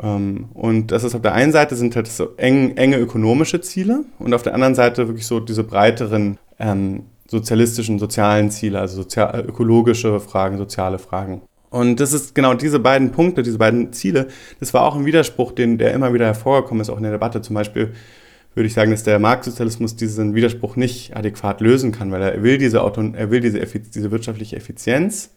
Ähm, und das ist auf der einen Seite sind halt so eng, enge ökonomische Ziele und auf der anderen Seite wirklich so diese breiteren ähm, sozialistischen, sozialen Ziele, also sozial, ökologische Fragen, soziale Fragen. Und das ist genau diese beiden Punkte, diese beiden Ziele, das war auch ein Widerspruch, den, der immer wieder hervorgekommen ist, auch in der Debatte. Zum Beispiel würde ich sagen, dass der Marktsozialismus diesen Widerspruch nicht adäquat lösen kann, weil er will diese, Auto, er will diese, diese wirtschaftliche Effizienz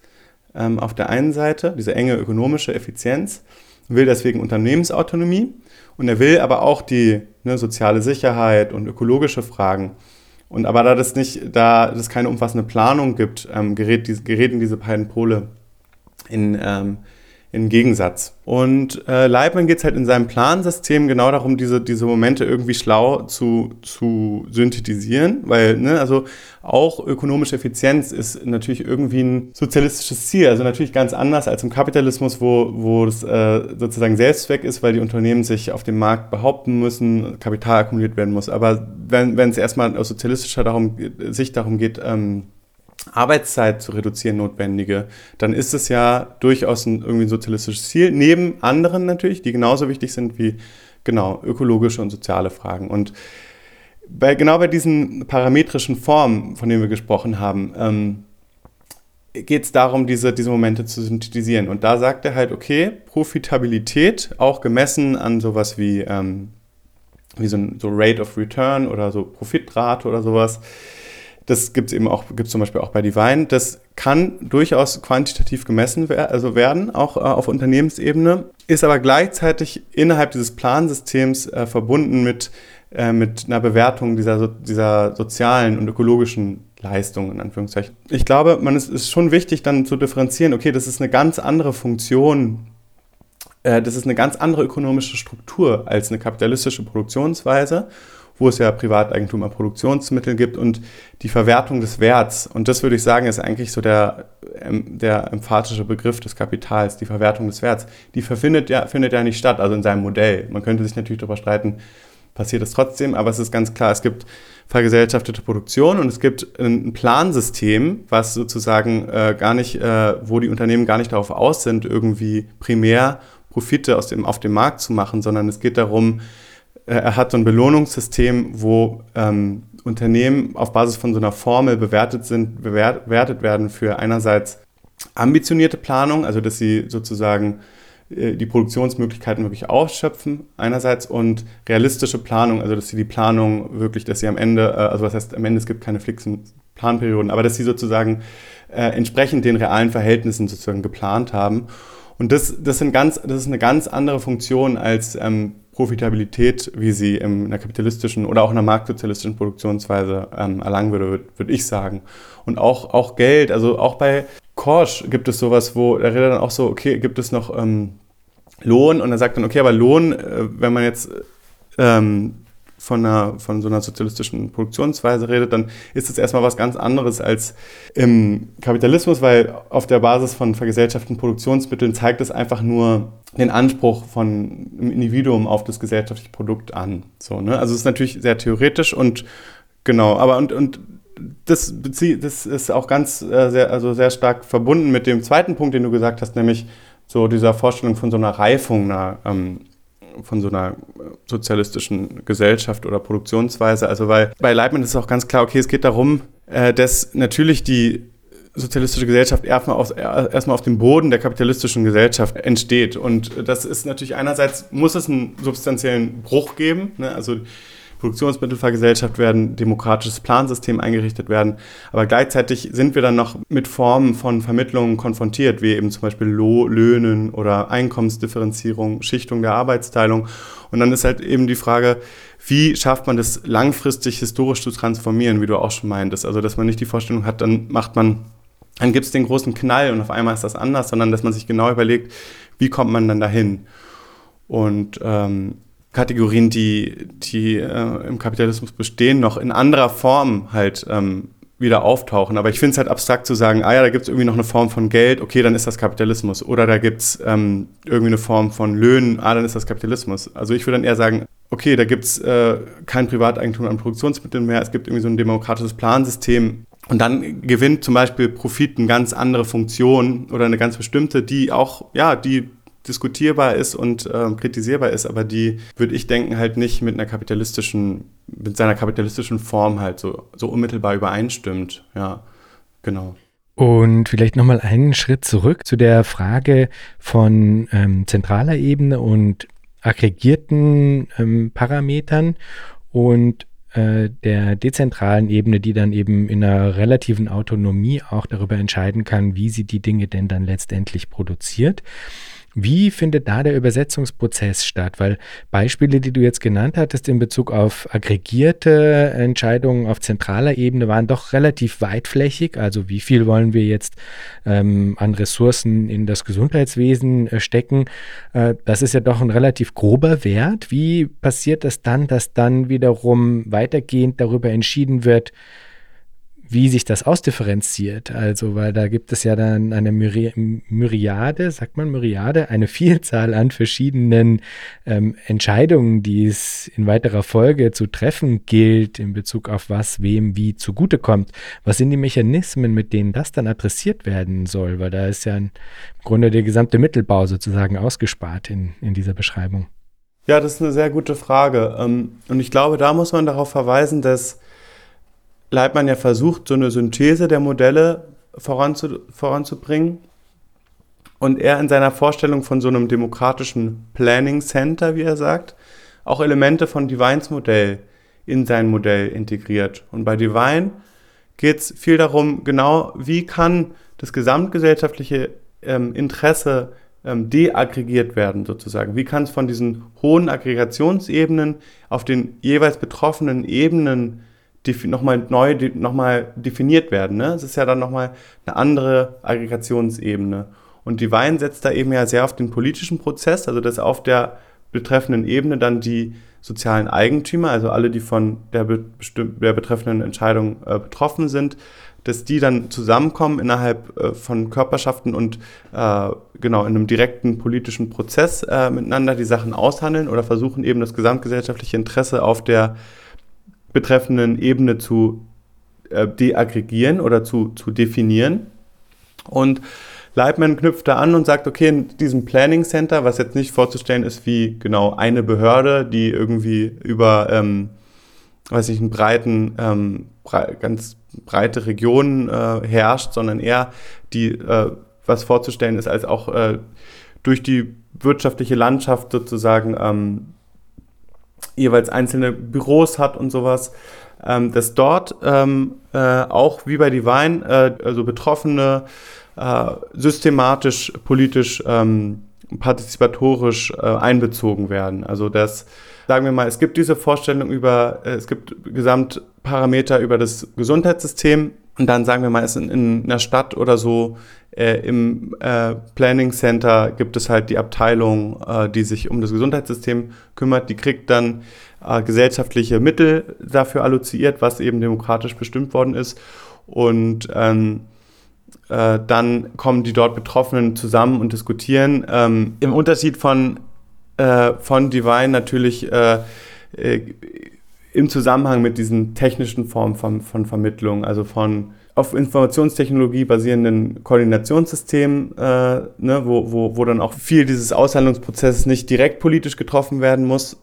ähm, auf der einen Seite, diese enge ökonomische Effizienz, will deswegen Unternehmensautonomie und er will aber auch die ne, soziale Sicherheit und ökologische Fragen. Und aber da das nicht, da es keine umfassende Planung gibt, ähm, gerät, die, geräten diese beiden Pole in, ähm, in Gegensatz. Und äh, Leibman geht es halt in seinem Plansystem genau darum, diese, diese Momente irgendwie schlau zu, zu synthetisieren, weil, ne, also auch ökonomische Effizienz ist natürlich irgendwie ein sozialistisches Ziel, also natürlich ganz anders als im Kapitalismus, wo, wo das äh, sozusagen Selbstzweck ist, weil die Unternehmen sich auf dem Markt behaupten müssen, Kapital akkumuliert werden muss. Aber wenn, wenn es erstmal aus sozialistischer darum, Sicht darum geht, ähm, Arbeitszeit zu reduzieren notwendige, dann ist es ja durchaus ein irgendwie ein sozialistisches Ziel, neben anderen natürlich, die genauso wichtig sind wie genau ökologische und soziale Fragen. Und bei, genau bei diesen parametrischen Formen, von denen wir gesprochen haben, ähm, geht es darum, diese, diese Momente zu synthetisieren. Und da sagt er halt, okay, Profitabilität, auch gemessen an sowas wie, ähm, wie so, ein, so Rate of Return oder so Profitrate oder sowas, das gibt es eben auch, gibt zum Beispiel auch bei Divine. Das kann durchaus quantitativ gemessen wer also werden, auch äh, auf Unternehmensebene, ist aber gleichzeitig innerhalb dieses Plansystems äh, verbunden mit, äh, mit einer Bewertung dieser, dieser sozialen und ökologischen Leistungen, in Anführungszeichen. Ich glaube, man ist, ist schon wichtig, dann zu differenzieren, okay, das ist eine ganz andere Funktion äh, das ist eine ganz andere ökonomische Struktur als eine kapitalistische Produktionsweise wo es ja Privateigentum an Produktionsmitteln gibt und die Verwertung des Werts. Und das würde ich sagen, ist eigentlich so der, ähm, der emphatische Begriff des Kapitals, die Verwertung des Werts. Die findet ja, findet ja nicht statt, also in seinem Modell. Man könnte sich natürlich darüber streiten, passiert es trotzdem, aber es ist ganz klar, es gibt vergesellschaftete Produktion und es gibt ein Plansystem, was sozusagen äh, gar nicht, äh, wo die Unternehmen gar nicht darauf aus sind, irgendwie primär Profite aus dem, auf dem Markt zu machen, sondern es geht darum, er hat so ein Belohnungssystem, wo ähm, Unternehmen auf Basis von so einer Formel bewertet sind, bewertet werden für einerseits ambitionierte Planung, also dass sie sozusagen äh, die Produktionsmöglichkeiten wirklich ausschöpfen einerseits und realistische Planung, also dass sie die Planung wirklich, dass sie am Ende, äh, also was heißt am Ende, es gibt keine fixen Planperioden, aber dass sie sozusagen äh, entsprechend den realen Verhältnissen sozusagen geplant haben. Und das, das, sind ganz, das ist eine ganz andere Funktion als ähm, Profitabilität, wie sie in einer kapitalistischen oder auch in einer marktsozialistischen Produktionsweise ähm, erlangen würde, würde würd ich sagen. Und auch, auch Geld, also auch bei Korsch gibt es sowas, wo da redet dann auch so, okay, gibt es noch ähm, Lohn? Und er sagt dann, okay, aber Lohn, äh, wenn man jetzt ähm, von, einer, von so einer sozialistischen Produktionsweise redet, dann ist es erstmal was ganz anderes als im Kapitalismus, weil auf der Basis von vergesellschafteten Produktionsmitteln zeigt es einfach nur den Anspruch von einem Individuum auf das gesellschaftliche Produkt an. So, ne? Also es ist natürlich sehr theoretisch und genau, aber und, und das, das ist auch ganz äh, sehr, also sehr stark verbunden mit dem zweiten Punkt, den du gesagt hast, nämlich so dieser Vorstellung von so einer Reifung einer ähm, von so einer sozialistischen Gesellschaft oder Produktionsweise. Also weil bei Leibniz ist auch ganz klar, okay, es geht darum, äh, dass natürlich die sozialistische Gesellschaft erstmal auf, erstmal auf dem Boden der kapitalistischen Gesellschaft entsteht. Und das ist natürlich einerseits, muss es einen substanziellen Bruch geben. Ne? Also Produktionsmittel vergesellschaft werden, demokratisches Plansystem eingerichtet werden. Aber gleichzeitig sind wir dann noch mit Formen von Vermittlungen konfrontiert, wie eben zum Beispiel Löhnen oder Einkommensdifferenzierung, Schichtung der Arbeitsteilung. Und dann ist halt eben die Frage, wie schafft man das langfristig historisch zu transformieren, wie du auch schon meintest. Also, dass man nicht die Vorstellung hat, dann macht man, dann gibt es den großen Knall und auf einmal ist das anders, sondern dass man sich genau überlegt, wie kommt man dann dahin. Und ähm, Kategorien, die, die äh, im Kapitalismus bestehen, noch in anderer Form halt ähm, wieder auftauchen. Aber ich finde es halt abstrakt zu sagen, ah ja, da gibt es irgendwie noch eine Form von Geld, okay, dann ist das Kapitalismus. Oder da gibt es ähm, irgendwie eine Form von Löhnen, ah, dann ist das Kapitalismus. Also ich würde dann eher sagen, okay, da gibt es äh, kein Privateigentum an Produktionsmitteln mehr, es gibt irgendwie so ein demokratisches Plansystem. Und dann gewinnt zum Beispiel Profit eine ganz andere Funktion oder eine ganz bestimmte, die auch, ja, die diskutierbar ist und ähm, kritisierbar ist, aber die, würde ich denken, halt nicht mit einer kapitalistischen, mit seiner kapitalistischen Form halt so, so unmittelbar übereinstimmt. Ja, genau. Und vielleicht nochmal einen Schritt zurück zu der Frage von ähm, zentraler Ebene und aggregierten ähm, Parametern und äh, der dezentralen Ebene, die dann eben in einer relativen Autonomie auch darüber entscheiden kann, wie sie die Dinge denn dann letztendlich produziert. Wie findet da der Übersetzungsprozess statt? Weil Beispiele, die du jetzt genannt hattest in Bezug auf aggregierte Entscheidungen auf zentraler Ebene, waren doch relativ weitflächig. Also wie viel wollen wir jetzt ähm, an Ressourcen in das Gesundheitswesen äh, stecken? Äh, das ist ja doch ein relativ grober Wert. Wie passiert das dann, dass dann wiederum weitergehend darüber entschieden wird, wie sich das ausdifferenziert. Also, weil da gibt es ja dann eine Myri Myriade, sagt man Myriade, eine Vielzahl an verschiedenen ähm, Entscheidungen, die es in weiterer Folge zu treffen gilt in Bezug auf was wem wie zugutekommt. Was sind die Mechanismen, mit denen das dann adressiert werden soll? Weil da ist ja im Grunde der gesamte Mittelbau sozusagen ausgespart in, in dieser Beschreibung. Ja, das ist eine sehr gute Frage. Ähm, und ich glaube, da muss man darauf verweisen, dass Leitmann ja versucht, so eine Synthese der Modelle voranzu, voranzubringen. Und er in seiner Vorstellung von so einem demokratischen Planning Center, wie er sagt, auch Elemente von Divines Modell in sein Modell integriert. Und bei Divine geht es viel darum, genau wie kann das gesamtgesellschaftliche ähm, Interesse ähm, deaggregiert werden, sozusagen. Wie kann es von diesen hohen Aggregationsebenen auf den jeweils betroffenen Ebenen nochmal neu nochmal definiert werden. Ne? Es ist ja dann nochmal eine andere Aggregationsebene. Und Divine setzt da eben ja sehr auf den politischen Prozess, also dass auf der betreffenden Ebene dann die sozialen Eigentümer, also alle, die von der, der betreffenden Entscheidung äh, betroffen sind, dass die dann zusammenkommen innerhalb äh, von Körperschaften und äh, genau in einem direkten politischen Prozess äh, miteinander die Sachen aushandeln oder versuchen eben das gesamtgesellschaftliche Interesse auf der betreffenden Ebene zu äh, deaggregieren oder zu, zu definieren. Und Leitman knüpft da an und sagt, okay, in diesem Planning Center, was jetzt nicht vorzustellen ist wie genau eine Behörde, die irgendwie über, ähm, weiß ich, einen breiten, ähm, brei ganz breite Regionen äh, herrscht, sondern eher die, äh, was vorzustellen ist, als auch äh, durch die wirtschaftliche Landschaft sozusagen ähm, jeweils einzelne Büros hat und sowas, ähm, dass dort ähm, äh, auch wie bei Divine, äh, also Betroffene äh, systematisch, politisch, ähm, partizipatorisch äh, einbezogen werden. Also dass, sagen wir mal, es gibt diese Vorstellung über, äh, es gibt Gesamtparameter über das Gesundheitssystem und dann sagen wir mal, es in, in einer Stadt oder so äh, Im äh, Planning Center gibt es halt die Abteilung, äh, die sich um das Gesundheitssystem kümmert. Die kriegt dann äh, gesellschaftliche Mittel dafür alloziert, was eben demokratisch bestimmt worden ist. Und ähm, äh, dann kommen die dort Betroffenen zusammen und diskutieren. Ähm, Im Unterschied von, äh, von Divine natürlich im Zusammenhang mit diesen technischen Formen von, von Vermittlung, also von auf Informationstechnologie basierenden Koordinationssystemen, äh, ne, wo, wo, wo dann auch viel dieses Aushandlungsprozesses nicht direkt politisch getroffen werden muss.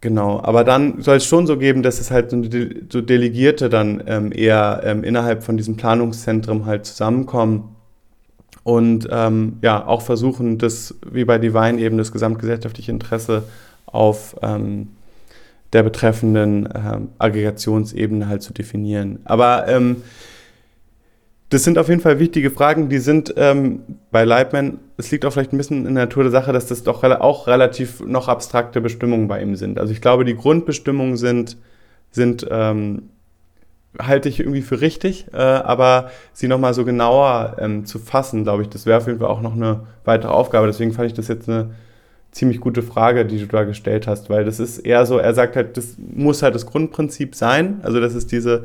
Genau, aber dann soll es schon so geben, dass es halt so, Delegierte dann ähm, eher ähm, innerhalb von diesem Planungszentrum halt zusammenkommen und ähm, ja auch versuchen, das wie bei Divine eben das gesamtgesellschaftliche Interesse auf ähm, der betreffenden ähm, Aggregationsebene halt zu definieren. Aber ähm, das sind auf jeden Fall wichtige Fragen, die sind ähm, bei Leibman, es liegt auch vielleicht ein bisschen in der Natur der Sache, dass das doch auch relativ noch abstrakte Bestimmungen bei ihm sind. Also ich glaube, die Grundbestimmungen sind, sind ähm, halte ich irgendwie für richtig, äh, aber sie nochmal so genauer ähm, zu fassen, glaube ich, das wäre auf jeden Fall auch noch eine weitere Aufgabe. Deswegen fand ich das jetzt eine ziemlich gute Frage, die du da gestellt hast, weil das ist eher so, er sagt halt, das muss halt das Grundprinzip sein, also das ist diese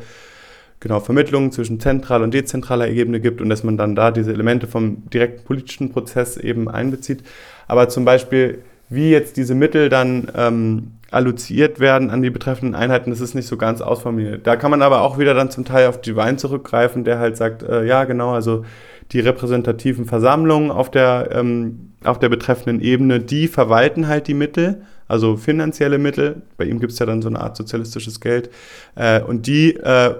genau Vermittlungen zwischen zentraler und dezentraler Ebene gibt und dass man dann da diese Elemente vom direkten politischen Prozess eben einbezieht. Aber zum Beispiel, wie jetzt diese Mittel dann ähm, alloziert werden an die betreffenden Einheiten, das ist nicht so ganz ausformuliert. Da kann man aber auch wieder dann zum Teil auf Divine zurückgreifen, der halt sagt, äh, ja genau, also die repräsentativen Versammlungen auf der, ähm, auf der betreffenden Ebene, die verwalten halt die Mittel also finanzielle Mittel. Bei ihm gibt es ja dann so eine Art sozialistisches Geld. Äh, und die, äh,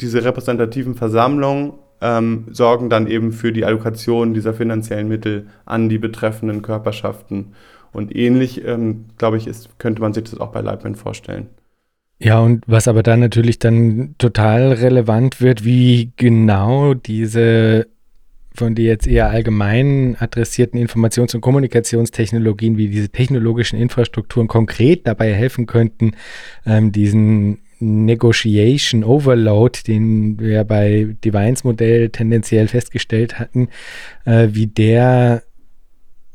diese repräsentativen Versammlungen ähm, sorgen dann eben für die Allokation dieser finanziellen Mittel an die betreffenden Körperschaften. Und ähnlich, ähm, glaube ich, ist, könnte man sich das auch bei Leibman vorstellen. Ja, und was aber dann natürlich dann total relevant wird, wie genau diese von dir jetzt eher allgemein adressierten Informations- und Kommunikationstechnologien, wie diese technologischen Infrastrukturen konkret dabei helfen könnten, ähm, diesen Negotiation Overload, den wir bei Divines Modell tendenziell festgestellt hatten, äh, wie der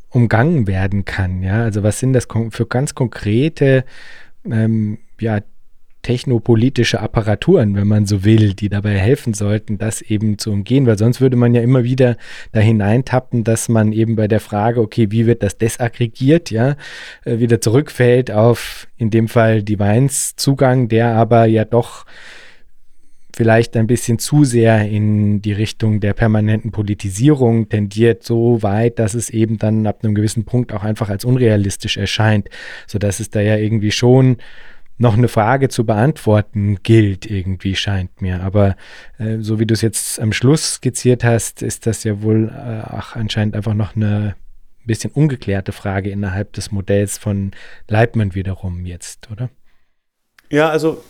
umgangen werden kann. Ja, also was sind das für ganz konkrete ähm, ja, technopolitische Apparaturen, wenn man so will, die dabei helfen sollten, das eben zu umgehen, weil sonst würde man ja immer wieder da hineintappen, dass man eben bei der Frage, okay, wie wird das desaggregiert, ja, äh, wieder zurückfällt auf in dem Fall Divines Zugang, der aber ja doch vielleicht ein bisschen zu sehr in die Richtung der permanenten Politisierung tendiert, so weit, dass es eben dann ab einem gewissen Punkt auch einfach als unrealistisch erscheint, sodass es da ja irgendwie schon noch eine Frage zu beantworten gilt, irgendwie scheint mir. Aber äh, so wie du es jetzt am Schluss skizziert hast, ist das ja wohl äh, ach, anscheinend einfach noch eine bisschen ungeklärte Frage innerhalb des Modells von Leibman wiederum jetzt, oder? Ja, also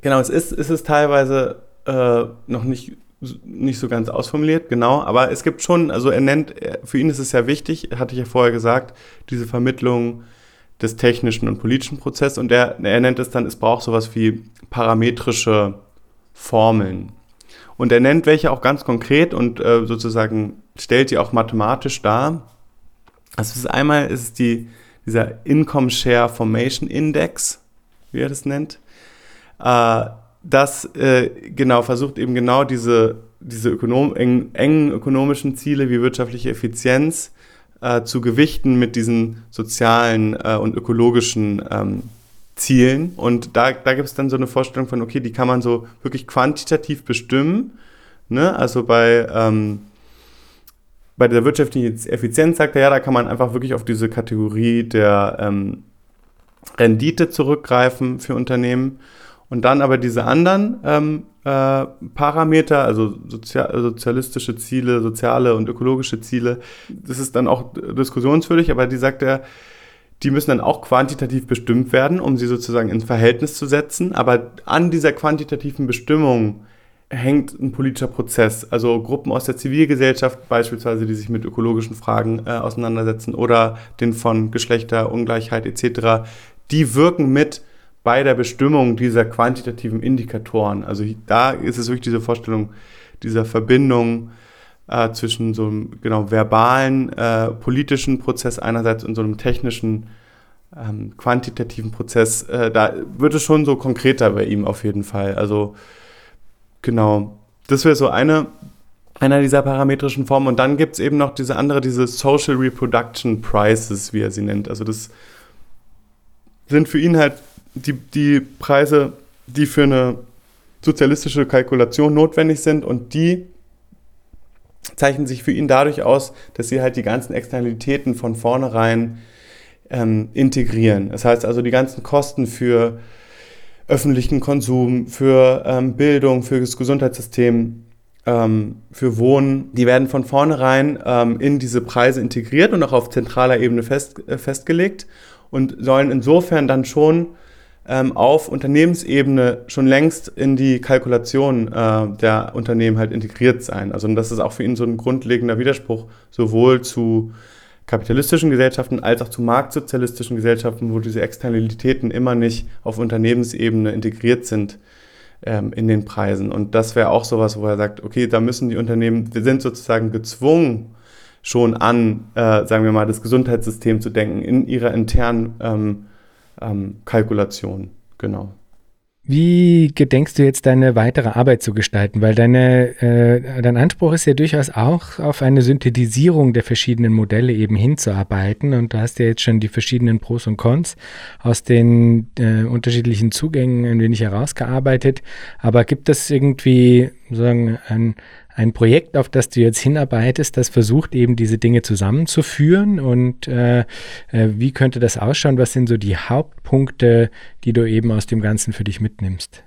Genau, es ist, es teilweise äh, noch nicht, nicht so ganz ausformuliert, genau, aber es gibt schon, also er nennt, für ihn ist es ja wichtig, hatte ich ja vorher gesagt, diese Vermittlung des technischen und politischen Prozesses und er, er nennt es dann, es braucht sowas wie parametrische Formeln. Und er nennt welche auch ganz konkret und äh, sozusagen stellt die auch mathematisch dar. Also es ist einmal ist die, dieser Income Share Formation Index, wie er das nennt äh, das äh, genau versucht eben genau diese, diese ökonom eng, engen ökonomischen Ziele wie wirtschaftliche Effizienz äh, zu gewichten mit diesen sozialen äh, und ökologischen ähm, Zielen. Und da, da gibt es dann so eine Vorstellung von, okay, die kann man so wirklich quantitativ bestimmen. Ne? Also bei, ähm, bei der wirtschaftlichen Effizienz sagt er, ja, da kann man einfach wirklich auf diese Kategorie der ähm, Rendite zurückgreifen für Unternehmen. Und dann aber diese anderen ähm, äh, Parameter, also sozial, sozialistische Ziele, soziale und ökologische Ziele, das ist dann auch diskussionswürdig, aber die sagt er, die müssen dann auch quantitativ bestimmt werden, um sie sozusagen ins Verhältnis zu setzen. Aber an dieser quantitativen Bestimmung hängt ein politischer Prozess. Also Gruppen aus der Zivilgesellschaft beispielsweise, die sich mit ökologischen Fragen äh, auseinandersetzen oder den von Geschlechterungleichheit etc., die wirken mit bei der Bestimmung dieser quantitativen Indikatoren. Also da ist es wirklich diese Vorstellung dieser Verbindung äh, zwischen so einem genau verbalen äh, politischen Prozess einerseits und so einem technischen ähm, quantitativen Prozess. Äh, da wird es schon so konkreter bei ihm auf jeden Fall. Also genau, das wäre so eine einer dieser parametrischen Formen. Und dann gibt es eben noch diese andere, diese Social Reproduction Prices, wie er sie nennt. Also das sind für ihn halt die, die Preise, die für eine sozialistische Kalkulation notwendig sind und die zeichnen sich für ihn dadurch aus, dass sie halt die ganzen Externalitäten von vornherein ähm, integrieren. Das heißt also die ganzen Kosten für öffentlichen Konsum, für ähm, Bildung, für das Gesundheitssystem, ähm, für Wohnen, die werden von vornherein ähm, in diese Preise integriert und auch auf zentraler Ebene fest, äh, festgelegt und sollen insofern dann schon ähm, auf Unternehmensebene schon längst in die Kalkulation äh, der Unternehmen halt integriert sein. Also das ist auch für ihn so ein grundlegender Widerspruch, sowohl zu kapitalistischen Gesellschaften als auch zu marktsozialistischen Gesellschaften, wo diese Externalitäten immer nicht auf Unternehmensebene integriert sind ähm, in den Preisen. Und das wäre auch sowas, wo er sagt, okay, da müssen die Unternehmen, wir sind sozusagen gezwungen, schon an, äh, sagen wir mal, das Gesundheitssystem zu denken, in ihrer internen ähm, ähm, Kalkulation. Genau. Wie gedenkst du jetzt deine weitere Arbeit zu gestalten? Weil deine, äh, dein Anspruch ist ja durchaus auch, auf eine Synthetisierung der verschiedenen Modelle eben hinzuarbeiten. Und du hast ja jetzt schon die verschiedenen Pros und Cons aus den äh, unterschiedlichen Zugängen ein wenig herausgearbeitet. Aber gibt es irgendwie sagen, ein, ein Projekt, auf das du jetzt hinarbeitest, das versucht eben diese Dinge zusammenzuführen und äh, äh, wie könnte das ausschauen? Was sind so die Hauptpunkte, die du eben aus dem Ganzen für dich mitnimmst?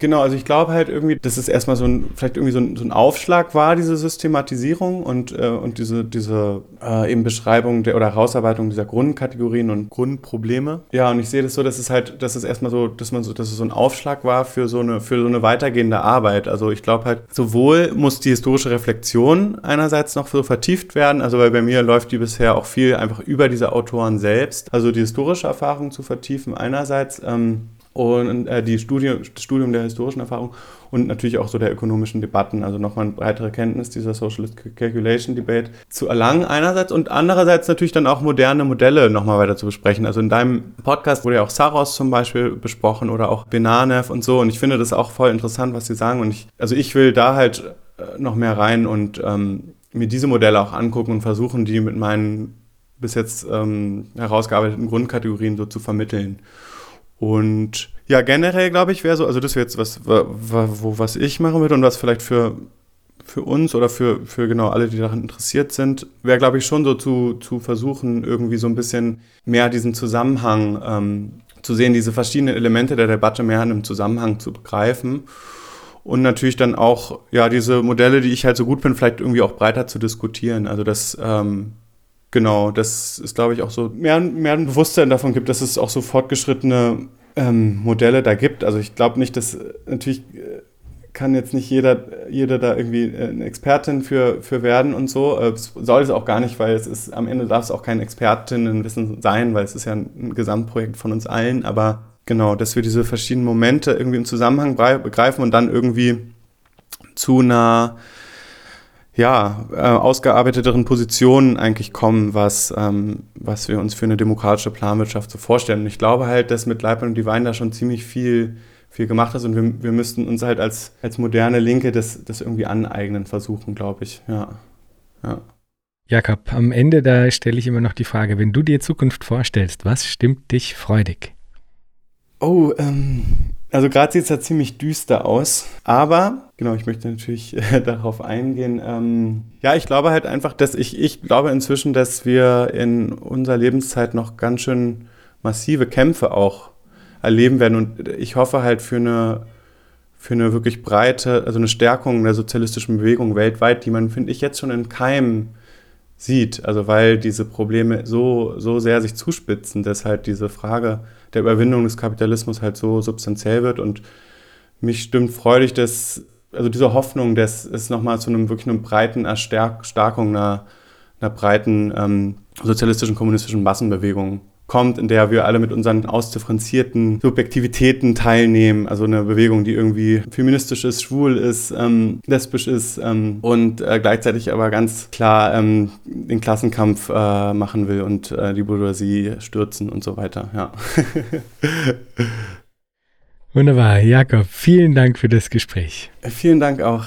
Genau, also ich glaube halt irgendwie, dass es erstmal so ein, vielleicht irgendwie so ein, so ein Aufschlag war, diese Systematisierung und, äh, und diese, diese äh, eben Beschreibung der, oder Herausarbeitung dieser Grundkategorien und Grundprobleme. Ja, und ich sehe das so, dass es halt, dass es erstmal so, dass man so, dass es so ein Aufschlag war für so eine, für so eine weitergehende Arbeit. Also ich glaube halt, sowohl muss die historische Reflexion einerseits noch so vertieft werden, also weil bei mir läuft die bisher auch viel einfach über diese Autoren selbst, also die historische Erfahrung zu vertiefen einerseits. Ähm, und äh, die Studie, das Studium der historischen Erfahrung und natürlich auch so der ökonomischen Debatten, also nochmal eine breitere Kenntnis dieser Socialist Calculation Debate zu erlangen einerseits und andererseits natürlich dann auch moderne Modelle nochmal weiter zu besprechen. Also in deinem Podcast wurde ja auch Saros zum Beispiel besprochen oder auch Benanev und so und ich finde das auch voll interessant, was sie sagen und ich, also ich will da halt äh, noch mehr rein und ähm, mir diese Modelle auch angucken und versuchen, die mit meinen bis jetzt ähm, herausgearbeiteten Grundkategorien so zu vermitteln. Und ja, generell glaube ich, wäre so, also das wäre jetzt was, wo, was ich machen würde und was vielleicht für, für uns oder für, für genau alle, die daran interessiert sind, wäre, glaube ich, schon so zu, zu versuchen, irgendwie so ein bisschen mehr diesen Zusammenhang ähm, zu sehen, diese verschiedenen Elemente der Debatte mehr in einem Zusammenhang zu begreifen. Und natürlich dann auch, ja, diese Modelle, die ich halt so gut bin, vielleicht irgendwie auch breiter zu diskutieren. Also das, ähm, Genau, das ist, glaube ich, auch so mehr, mehr ein Bewusstsein davon gibt, dass es auch so fortgeschrittene ähm, Modelle da gibt. Also ich glaube nicht, dass natürlich äh, kann jetzt nicht jeder, jeder da irgendwie äh, eine Expertin für, für werden und so. Äh, es soll es auch gar nicht, weil es ist, am Ende darf es auch kein Expertinnenwissen sein, weil es ist ja ein, Gesamtprojekt von uns allen. Aber genau, dass wir diese verschiedenen Momente irgendwie im Zusammenhang begreifen und dann irgendwie zu einer ja, äh, ausgearbeiteteren Positionen eigentlich kommen, was, ähm, was wir uns für eine demokratische Planwirtschaft so vorstellen. Und ich glaube halt, dass mit Leibniz und Divine da schon ziemlich viel, viel gemacht ist und wir, wir müssten uns halt als, als moderne Linke das, das irgendwie aneignen versuchen, glaube ich. Ja. ja. Jakob, am Ende da stelle ich immer noch die Frage, wenn du dir Zukunft vorstellst, was stimmt dich freudig? Oh, ähm, also gerade sieht es ja ziemlich düster aus, aber genau, ich möchte natürlich äh, darauf eingehen. Ähm, ja, ich glaube halt einfach, dass ich, ich glaube inzwischen, dass wir in unserer Lebenszeit noch ganz schön massive Kämpfe auch erleben werden und ich hoffe halt für eine für eine wirklich breite, also eine Stärkung der sozialistischen Bewegung weltweit, die man, finde ich, jetzt schon in Keim sieht. Also weil diese Probleme so, so sehr sich zuspitzen, dass halt diese Frage der Überwindung des Kapitalismus halt so substanziell wird. Und mich stimmt freudig, dass, also diese Hoffnung, dass es nochmal zu einem wirklich einem breiten Erstarkung einer, einer breiten ähm, sozialistischen, kommunistischen Massenbewegung kommt, in der wir alle mit unseren ausdifferenzierten Subjektivitäten teilnehmen. Also eine Bewegung, die irgendwie feministisch ist, schwul ist, ähm, lesbisch ist ähm, und äh, gleichzeitig aber ganz klar ähm, den Klassenkampf äh, machen will und äh, die Bourgeoisie stürzen und so weiter. Ja. Wunderbar, Jakob, vielen Dank für das Gespräch. Vielen Dank auch.